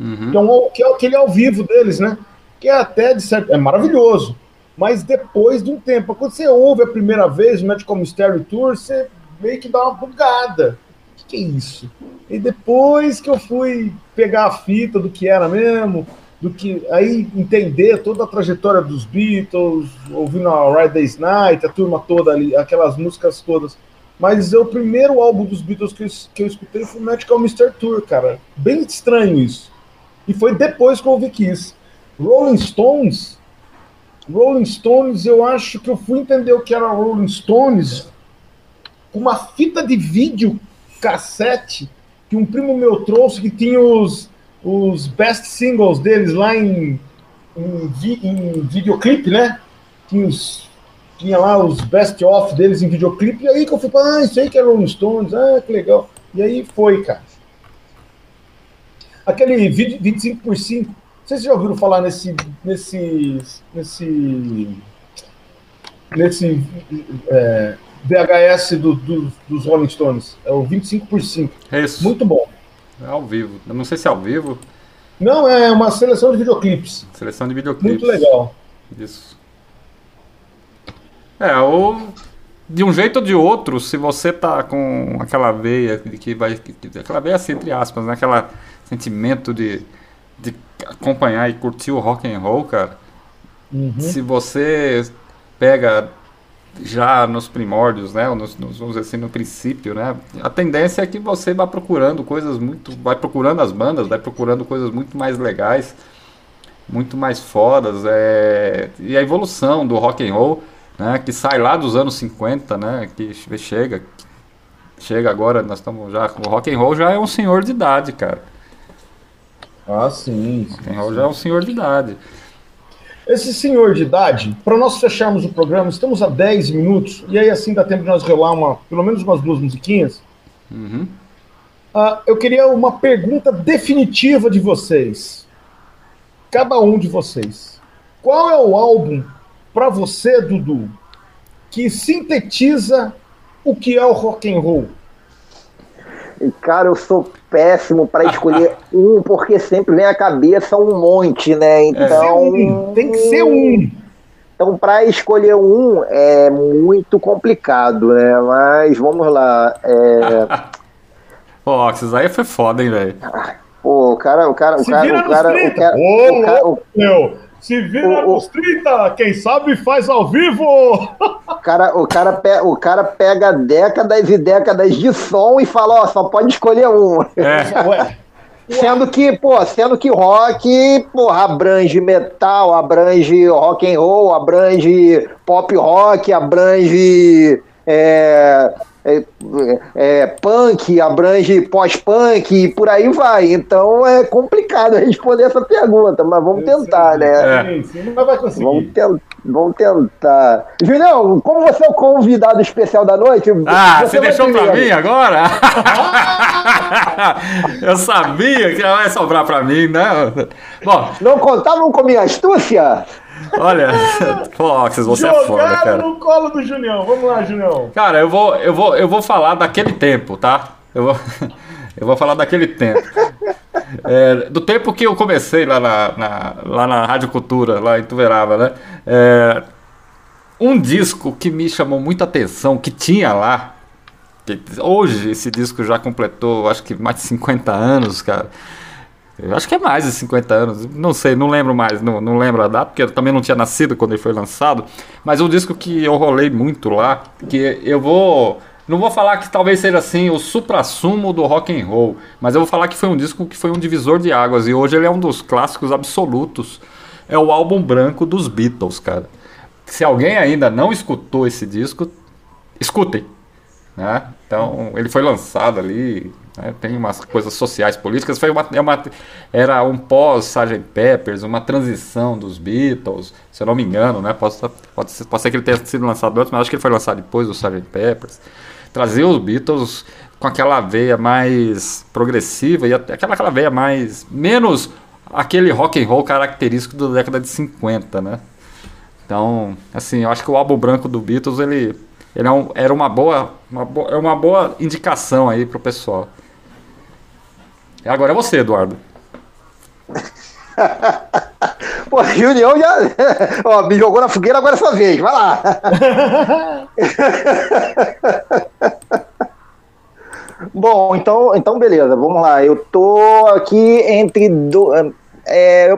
[SPEAKER 6] Uhum.
[SPEAKER 4] É, um, que é aquele ao vivo deles, né? Que é até de certo. É maravilhoso. Mas depois de um tempo, quando você ouve a primeira vez o Magical Mystery Tour, você meio que dá uma bugada. Que, é isso? E depois que eu fui pegar a fita do que era mesmo, do que aí entender toda a trajetória dos Beatles, ouvindo a Ride Days Night, a turma toda ali, aquelas músicas todas. Mas o primeiro álbum dos Beatles que eu, que eu escutei foi o Magical Mystery Tour, cara. Bem estranho isso. E foi depois que eu ouvi Kiss. Rolling Stones, Rolling Stones, eu acho que eu fui entender o que era Rolling Stones com uma fita de vídeo cassete que um primo meu trouxe que tinha os, os best singles deles lá em, em, vi- em videoclipe, né? Tinha, os- tinha lá os best of deles em videoclipe, e aí que eu fui ah, isso aí que é Rolling Stones, ah, que legal. E aí foi, cara. Aquele vídeo 25 por 5, vocês já ouviram falar nesse nesse nesse nesse é, VHS do- do- dos Rolling Stones? É o 25 por 5.
[SPEAKER 6] Isso.
[SPEAKER 4] Muito bom.
[SPEAKER 6] É ao vivo. Eu não sei se é ao vivo.
[SPEAKER 4] Não, é uma seleção de videoclipes.
[SPEAKER 6] Seleção de videoclipes.
[SPEAKER 4] Muito legal.
[SPEAKER 6] Isso. É, ou de um jeito ou de outro, se você tá com aquela veia de que vai. que- Aquela veia assim, entre aspas, né? Aquela sentimento de, de acompanhar e curtir o rock and roll, cara. Se você pega já nos primórdios, né? Nos, nos, vamos dizer assim, no princípio, né? A tendência é que você vá procurando coisas muito. Vai procurando as bandas, vai procurando coisas muito mais legais, muito mais fodas. É, e a evolução do rock and roll, né? Que sai lá dos anos 50, né? Que che- chega. Chega agora, nós estamos já. O rock and roll já é um senhor de idade, cara.
[SPEAKER 4] Ah, sim.
[SPEAKER 6] And roll já é um senhor de idade.
[SPEAKER 4] Esse senhor de idade, para nós fecharmos o programa, estamos a 10 minutos, e aí assim dá tempo de nós rolar uma, pelo menos umas duas musiquinhas.
[SPEAKER 6] Uhum.
[SPEAKER 4] Ah, eu queria uma pergunta definitiva de vocês. Cada um de vocês. Qual é o álbum, para você, Dudu, que sintetiza o que é o rock and roll?
[SPEAKER 5] E, Cara, eu sou péssimo para escolher <laughs> um, porque sempre vem à cabeça um monte, né? Então.
[SPEAKER 4] Um, tem que ser um.
[SPEAKER 5] Então, para escolher um é muito complicado, né? Mas vamos lá. É, <laughs>
[SPEAKER 6] Pô, Oxys, aí foi foda, hein, velho?
[SPEAKER 5] pô, o cara, o cara, o
[SPEAKER 4] Se
[SPEAKER 5] cara,
[SPEAKER 4] vira
[SPEAKER 5] o
[SPEAKER 4] nos
[SPEAKER 5] cara, o
[SPEAKER 4] 30.
[SPEAKER 5] cara,
[SPEAKER 4] Ô,
[SPEAKER 5] o cara, o
[SPEAKER 4] louco, meu. Se vira
[SPEAKER 5] O-
[SPEAKER 4] nos 30, quem sabe faz ao vivo.
[SPEAKER 5] cara, o cara, pe- o cara pega décadas e décadas de som e fala, ó, só pode escolher um.
[SPEAKER 6] É.
[SPEAKER 4] Ué, <laughs>
[SPEAKER 5] Sendo que, pô, sendo que rock, porra, abrange metal, abrange rock and roll, abrange pop rock, abrange é, é, é, punk, abrange pós-punk e por aí vai. Então é complicado responder essa pergunta, mas vamos tentar, né?
[SPEAKER 4] Sim, sim, mas vai conseguir.
[SPEAKER 5] Vamos, ten- vamos tentar. Julião, como você é o convidado especial da noite,
[SPEAKER 6] Ah, você
[SPEAKER 5] vai
[SPEAKER 6] deixou pra
[SPEAKER 5] primeiro.
[SPEAKER 6] mim agora? <laughs> Eu sabia que vai sobrar pra mim, né? Bom,
[SPEAKER 5] Não contavam com minha astúcia?
[SPEAKER 6] Olha, <laughs> pô, Oxys, você é foda,
[SPEAKER 4] Jogaram
[SPEAKER 6] cara.
[SPEAKER 4] no colo do Junião. Vamos lá, Junião.
[SPEAKER 6] Cara, eu vou, eu vou, eu vou falar daquele tempo, tá? Eu vou, <laughs> eu vou falar daquele tempo. É, do tempo que eu comecei lá na, na- lá na Rádio Cultura, lá em Tuverava, né? É, um disco que me chamou muita atenção, que tinha lá, que hoje esse disco já completou, acho que mais de 50 anos, cara. Eu acho que é mais de 50 anos, não sei, não lembro mais, não, não lembro a data, porque eu também não tinha nascido quando ele foi lançado. Mas um disco que eu rolei muito lá, que eu vou. Não vou falar que talvez seja assim o supra-sumo do rock and roll, mas eu vou falar que foi um disco que foi um divisor de águas e hoje ele é um dos clássicos absolutos. É o álbum branco dos Beatles, cara. Se alguém ainda não escutou esse disco, escutem. Né? Então, ele foi lançado ali, né? tem umas coisas sociais, políticas. Foi uma, é uma, era um pós-Sgt. Peppers, uma transição dos Beatles, se eu não me engano. Né? Pode, pode, ser, pode ser que ele tenha sido lançado antes, mas acho que ele foi lançado depois do Sgt. Peppers. Trazer os Beatles com aquela veia mais progressiva e aquela, aquela veia mais. menos aquele rock and roll característico da década de 50, né? Então, assim, eu acho que o álbum branco do Beatles, ele, ele é um- era uma boa, uma, bo- é uma boa indicação aí pro pessoal. Agora é você, Eduardo. <laughs>
[SPEAKER 5] Pô, Julião já <laughs> ó, me jogou na fogueira, agora é sua vez, vai lá. <laughs> Bom, então, então beleza, vamos lá. Eu tô aqui entre. Do, é,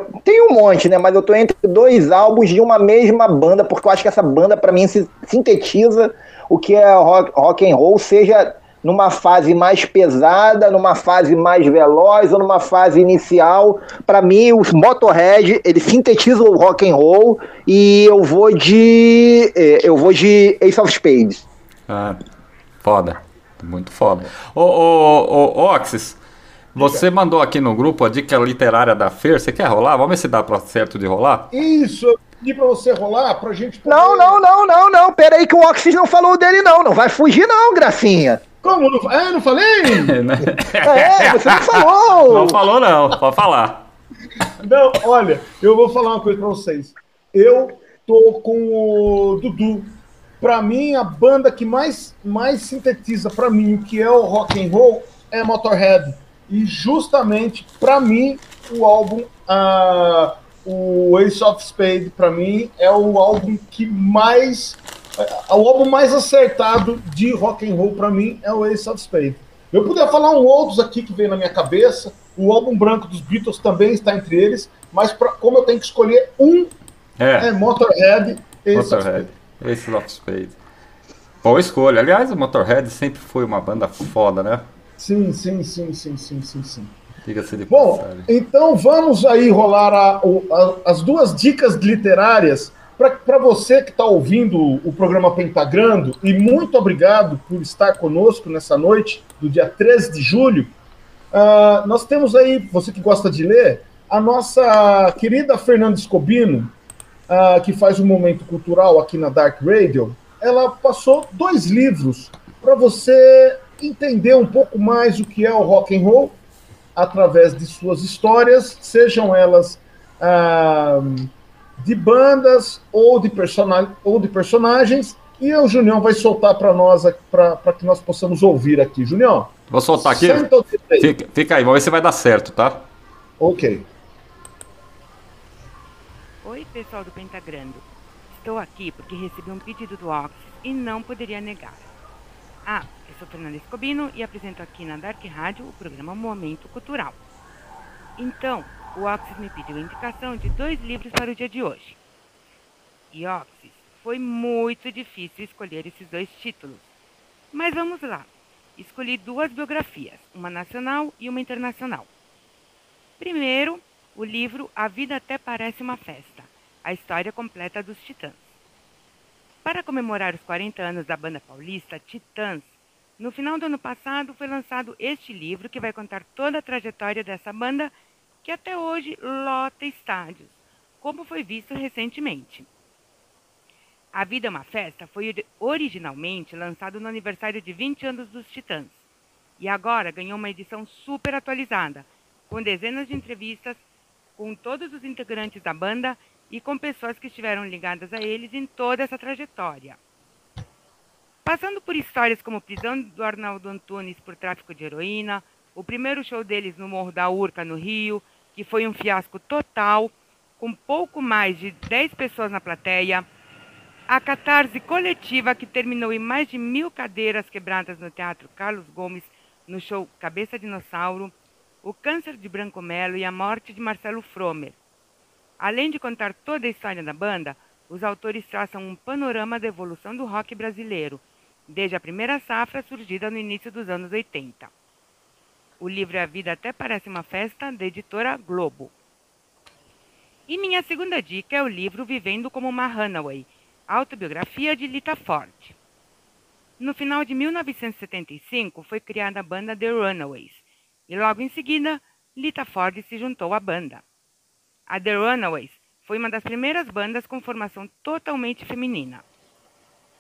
[SPEAKER 5] um monte, né? Mas eu tô entre dois álbuns de uma mesma banda, porque eu acho que essa banda, pra mim, se- sintetiza o que é rock, rock and roll, seja numa fase mais pesada, numa fase mais veloz ou numa fase inicial. Pra mim, o Motorhead, ele sintetiza o rock and roll e eu vou de eh, eu vou de Ace of Spades.
[SPEAKER 6] Ah, foda. Muito foda. Ô, ô, ô, Oxys, você mandou aqui no grupo a dica literária da Fer. Você quer rolar? Vamos ver se dá pra certo de rolar?
[SPEAKER 4] Isso, eu pedi pra você rolar pra gente poder...
[SPEAKER 5] Não, não, não, não, não. Pera aí que o Oxys não falou dele não, não vai fugir não, gracinha.
[SPEAKER 4] Como? Não... Ah, não falei? <laughs>
[SPEAKER 5] É, você não falou.
[SPEAKER 6] Não falou não, pode falar.
[SPEAKER 4] Não, olha, eu vou falar uma coisa pra vocês. Eu tô com o Dudu. Pra mim, a banda que mais, mais sintetiza pra mim o que é o rock and roll é Motorhead. E justamente, para mim, o álbum, uh, o Ace of Spade, para mim, é o álbum que mais. O álbum mais acertado de rock and roll para mim é o Ace of Spade. Eu poderia falar um outros aqui que vem na minha cabeça. O álbum branco dos Beatles também está entre eles, mas pra, como eu tenho que escolher um, é, é Motorhead.
[SPEAKER 6] Ace Motorhead, of Ace of Spade. Boa escolha. Aliás, o Motorhead sempre foi uma banda foda, né?
[SPEAKER 4] Sim, sim, sim, sim, sim, sim, sim. Diga-se de Bom, passagem. então vamos aí rolar a, a, as duas dicas literárias para você que está ouvindo o programa Pentagrando, e muito obrigado por estar conosco nessa noite, do dia 13 de julho. Uh, nós temos aí, você que gosta de ler, a nossa querida Fernanda Escobino, uh, que faz um momento cultural aqui na Dark Radio. Ela passou dois livros para você entender um pouco mais o que é o rock and roll através de suas histórias, sejam elas ah, de bandas ou de, person ou de personagens. E o Junião vai soltar para nós, para que nós possamos ouvir aqui. Junião.
[SPEAKER 6] Vou soltar aqui. Fica, fica, aí, vamos ver se vai dar certo, tá?
[SPEAKER 4] Ok.
[SPEAKER 7] Oi, pessoal do Pentagrando. Estou aqui porque recebi um pedido do Ox e não poderia negar. Ah, eu sou Fernanda Escobino e apresento aqui na Dark Rádio o programa Momento Cultural. Então, o Oxys me pediu indicação de dois livros para o dia de hoje. E Oxys, foi muito difícil escolher esses dois títulos. Mas vamos lá. Escolhi duas biografias, uma nacional e uma internacional. Primeiro, o livro A Vida Até Parece uma Festa, a história completa dos Titãs. Para comemorar os 40 anos da banda paulista Titãs, no final do ano passado foi lançado este livro que vai contar toda a trajetória dessa banda que até hoje lota estádios, como foi visto recentemente. A Vida é uma Festa foi originalmente lançado no aniversário de 20 anos dos Titãs e agora ganhou uma edição super atualizada, com dezenas de entrevistas com todos os integrantes da banda e com pessoas que estiveram ligadas a eles em toda essa trajetória. Passando por histórias como prisão do Arnaldo Antunes por tráfico de heroína, o primeiro show deles no Morro da Urca, no Rio, que foi um fiasco total, com pouco mais de 10 pessoas na plateia, a catarse coletiva que terminou em mais de mil cadeiras quebradas no Teatro Carlos Gomes, no show Cabeça Dinossauro, o câncer de Branco Melo e a morte de Marcelo Fromer, Além de contar toda a história da banda, os autores traçam um panorama da evolução do rock brasileiro, desde a primeira safra surgida no início dos anos 80. O livro A Vida Até Parece uma Festa, da editora Globo. E minha segunda dica é o livro Vivendo como uma Runaway, autobiografia de Lita Ford. No final de 1975 foi criada a banda The Runaways, e logo em seguida, Lita Ford se juntou à banda. A The Runaways foi uma das primeiras bandas com formação totalmente feminina.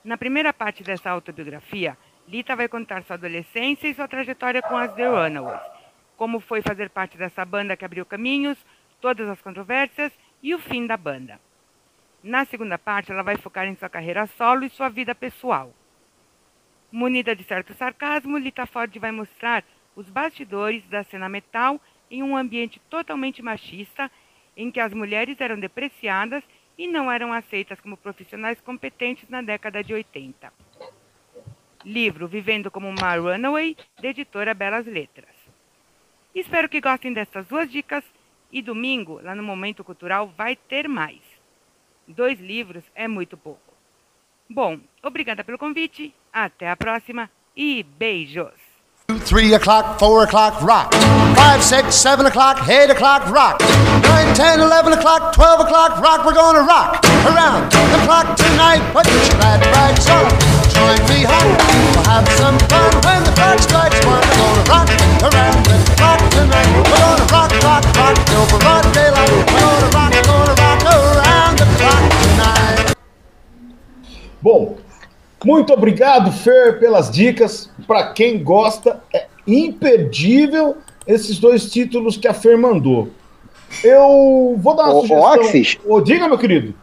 [SPEAKER 7] Na primeira parte dessa autobiografia, Lita vai contar sua adolescência e sua trajetória com as The Runaways, como foi fazer parte dessa banda que abriu caminhos, todas as controvérsias e o fim da banda. Na segunda parte, ela vai focar em sua carreira solo e sua vida pessoal. Munida de certo sarcasmo, Lita Ford vai mostrar os bastidores da cena metal em um ambiente totalmente machista em que as mulheres eram depreciadas e não eram aceitas como profissionais competentes na década de 80. Livro Vivendo como uma Runaway, da editora Belas Letras. Espero que gostem dessas duas dicas e domingo, lá no Momento Cultural, vai ter mais. Dois livros é muito pouco. Bom, obrigada pelo convite, até a próxima e beijos!
[SPEAKER 8] Three o'clock, four o'clock, rock. Five, six, seven o'clock, eight o'clock, rock. Nine, ten, eleven o'clock, twelve o'clock, rock. We're gonna rock around the clock tonight. Put your glad rags on. Join me home. We'll have some fun when the clock strikes one. We're gonna rock around the clock tonight. We're gonna rock, rock, rock till broad daylight. We're gonna rock, gonna rock around the clock tonight.
[SPEAKER 4] Bom, Muito obrigado, Fer, pelas dicas. Para quem gosta, é imperdível esses dois títulos que a Fer mandou. Eu vou dar uma o, sugestão. Oxys, oh, diga, meu querido.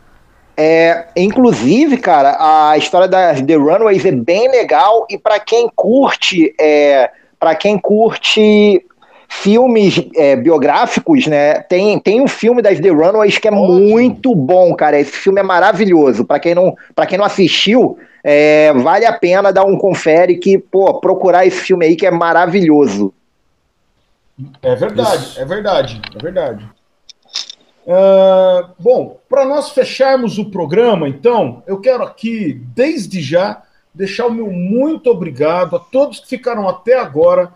[SPEAKER 5] É, inclusive, cara, a história das The Runaways é bem legal e para quem curte, é, para quem curte filmes é, biográficos, né? Tem, tem um filme das The Runaways que é
[SPEAKER 4] Ótimo.
[SPEAKER 5] muito bom, cara. Esse filme é maravilhoso. Pra quem não, para quem não assistiu, é, vale a pena dar um confere que, pô, procurar esse filme aí que é maravilhoso.
[SPEAKER 4] É verdade,
[SPEAKER 6] Isso.
[SPEAKER 4] é verdade, é verdade. Ah, bom, para nós fecharmos o programa, então, eu quero aqui, desde já, deixar o meu muito obrigado a todos que ficaram até agora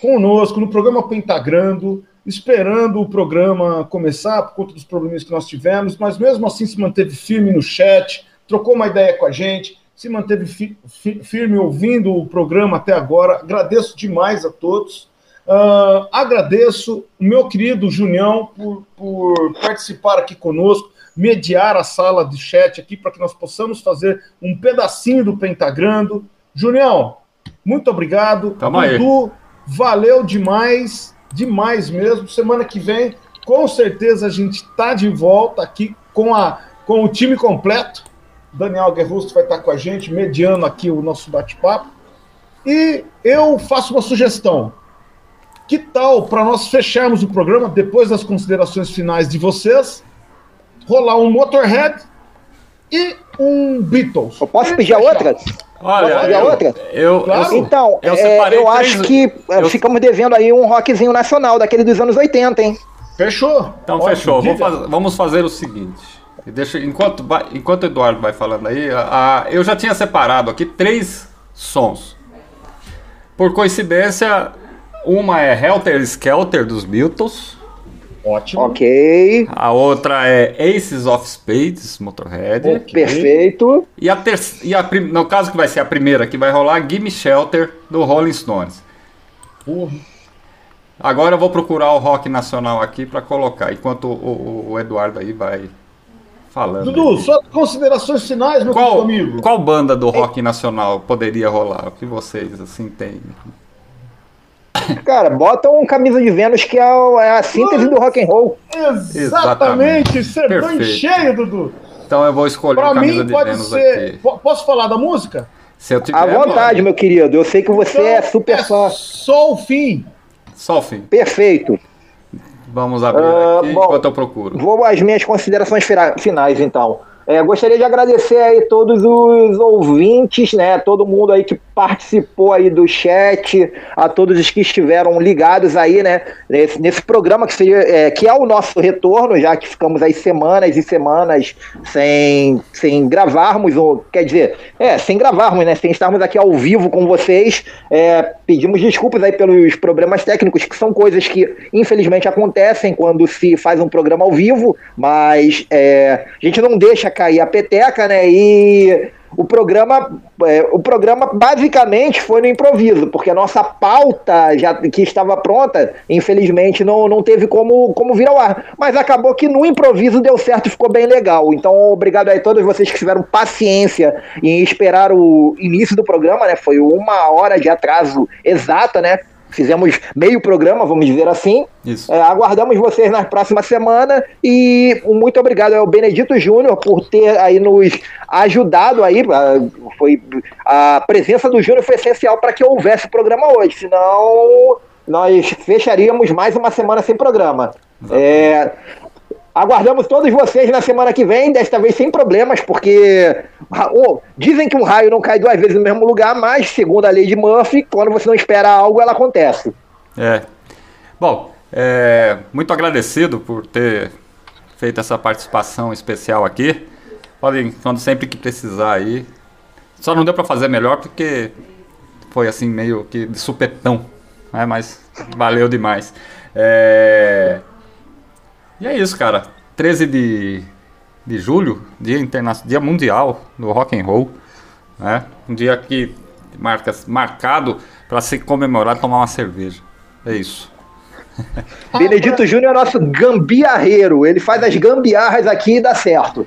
[SPEAKER 4] conosco no programa Pentagrando, esperando o programa começar por conta dos problemas que nós tivemos, mas mesmo assim se manteve firme no chat, trocou uma ideia com a gente, se manteve fi- fi- firme ouvindo o programa até agora. Agradeço demais a todos. Ah, agradeço o meu querido Junião por, por participar aqui conosco, mediar a sala de chat aqui para que nós possamos fazer um pedacinho do Pentagrando. Junião, muito obrigado.
[SPEAKER 6] Tamo.
[SPEAKER 4] Dudu, valeu demais, demais mesmo. Semana que vem, com certeza, a gente está de volta aqui com, a, com o time completo. Daniel Guerrusto vai estar com a gente, mediando aqui o nosso bate-papo. E eu faço uma sugestão. Que tal, para nós fecharmos o programa, depois das considerações finais de vocês, rolar um Motorhead e um Beatles?
[SPEAKER 5] Eu posso pedir a outra?
[SPEAKER 6] Olha, eu,
[SPEAKER 5] outra?
[SPEAKER 6] eu,
[SPEAKER 4] Claro.
[SPEAKER 6] eu,
[SPEAKER 5] Então,
[SPEAKER 6] eu
[SPEAKER 5] é, eu
[SPEAKER 6] três-
[SPEAKER 5] acho que é,
[SPEAKER 6] eu-
[SPEAKER 5] ficamos devendo aí um rockzinho nacional, daquele dos anos 80, hein?
[SPEAKER 4] Fechou?
[SPEAKER 6] Então
[SPEAKER 4] Ótimo,
[SPEAKER 6] fechou. Vamos
[SPEAKER 4] diga.
[SPEAKER 6] faz- vamos fazer o seguinte. Deixa, enquanto, enquanto o Eduardo vai falando aí, a- a- eu já tinha separado aqui três sons. Por coincidência, uma é Helter Skelter dos Beatles,
[SPEAKER 4] Ótimo.
[SPEAKER 5] Ok,
[SPEAKER 6] a outra é Aces of Spades, Motorhead,
[SPEAKER 4] Ok.
[SPEAKER 5] perfeito.
[SPEAKER 6] e a terceira, no caso que vai ser a primeira que vai rolar, Gimme Shelter do Rolling Stones.
[SPEAKER 4] Porra.
[SPEAKER 6] Agora eu vou procurar o rock nacional aqui para colocar, enquanto o, o- o Eduardo aí vai falando.
[SPEAKER 4] Dudu,
[SPEAKER 6] aí.
[SPEAKER 4] suas considerações finais, meu
[SPEAKER 6] Qual,
[SPEAKER 4] amigo.
[SPEAKER 6] qual banda do rock nacional poderia rolar? O que vocês assim têm?
[SPEAKER 5] Cara, bota um camisa de Vênus que é é a síntese do rock and roll.
[SPEAKER 4] Exatamente, em
[SPEAKER 6] Perfeito.
[SPEAKER 4] cheio, Dudu.
[SPEAKER 6] Então eu vou escolher
[SPEAKER 4] Pra
[SPEAKER 6] o camisa
[SPEAKER 4] mim
[SPEAKER 6] de
[SPEAKER 4] pode
[SPEAKER 6] Vênus
[SPEAKER 4] ser.
[SPEAKER 6] aqui.
[SPEAKER 4] Po- Posso falar da música?
[SPEAKER 6] Se eu tiver,
[SPEAKER 5] À vontade, meu querido. Eu sei que você é
[SPEAKER 4] Então,
[SPEAKER 5] super
[SPEAKER 4] é
[SPEAKER 5] fã.
[SPEAKER 4] Só o fim.
[SPEAKER 6] Só o fim.
[SPEAKER 5] Perfeito.
[SPEAKER 6] Vamos abrir
[SPEAKER 5] Ah,
[SPEAKER 6] aqui
[SPEAKER 5] bom.
[SPEAKER 6] enquanto eu procuro.
[SPEAKER 5] Vou às minhas considerações finais, então. É, gostaria de agradecer aí todos os ouvintes, né? Todo mundo aí que participou aí do chat, a todos os que estiveram ligados aí, né? Nesse, nesse programa que, seria, é, que é o nosso retorno, já que ficamos aí semanas e semanas sem, sem gravarmos, ou, quer dizer, é, sem gravarmos, né? Sem estarmos aqui ao vivo com vocês. É, pedimos desculpas aí pelos problemas técnicos, que são coisas que infelizmente acontecem quando se faz um programa ao vivo, mas é, a gente não deixa cair a peteca, né? E o programa, é, o programa basicamente foi no improviso, porque a nossa pauta já que estava pronta, infelizmente não, não teve como, como vir ao ar. Mas acabou que no improviso deu certo e ficou bem legal. Então, obrigado a todos vocês que tiveram paciência em esperar o início do programa, né? Foi uma hora de atraso exata, né? Fizemos meio programa, vamos dizer assim. É, aguardamos vocês na próxima semana e muito obrigado ao Benedito Júnior por ter aí nos ajudado aí. a- Foi, a presença do Júnior foi essencial para que houvesse o programa hoje, senão nós fecharíamos mais uma semana sem programa. É, Aguardamos todos vocês na semana que vem, desta vez sem problemas, porque oh, dizem que um raio não cai duas vezes no mesmo lugar, mas, segundo a lei de Murphy, quando você não espera algo, ela acontece.
[SPEAKER 6] É. Bom, é, muito agradecido por ter feito essa participação especial aqui. Podem, quando sempre que precisar aí. Só não deu para fazer melhor porque foi assim meio que de supetão, né? Mas valeu demais. É... E é isso, cara. 13 de, de julho, dia, interna... dia mundial do rock and roll, né? Um dia que marca, marcado para se comemorar e tomar uma cerveja. É isso. <laughs>
[SPEAKER 5] Benedito Júnior é nosso gambiarreiro, ele faz as gambiarras aqui e dá certo.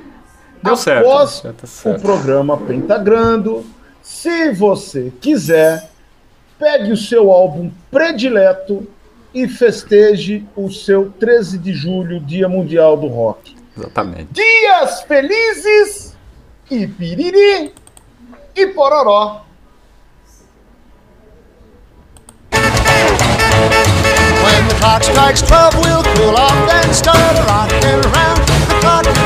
[SPEAKER 6] Deu certo.
[SPEAKER 4] Após
[SPEAKER 6] Já tá
[SPEAKER 4] o
[SPEAKER 6] certo.
[SPEAKER 4] programa Pentagrando, se você quiser, pegue o seu álbum predileto e festeje o seu 13 de julho, Dia Mundial do Rock.
[SPEAKER 6] Exatamente.
[SPEAKER 4] Dias felizes e piriri e pororó.
[SPEAKER 8] clock strikes twelve, we'll cool off, then start rocking around the clock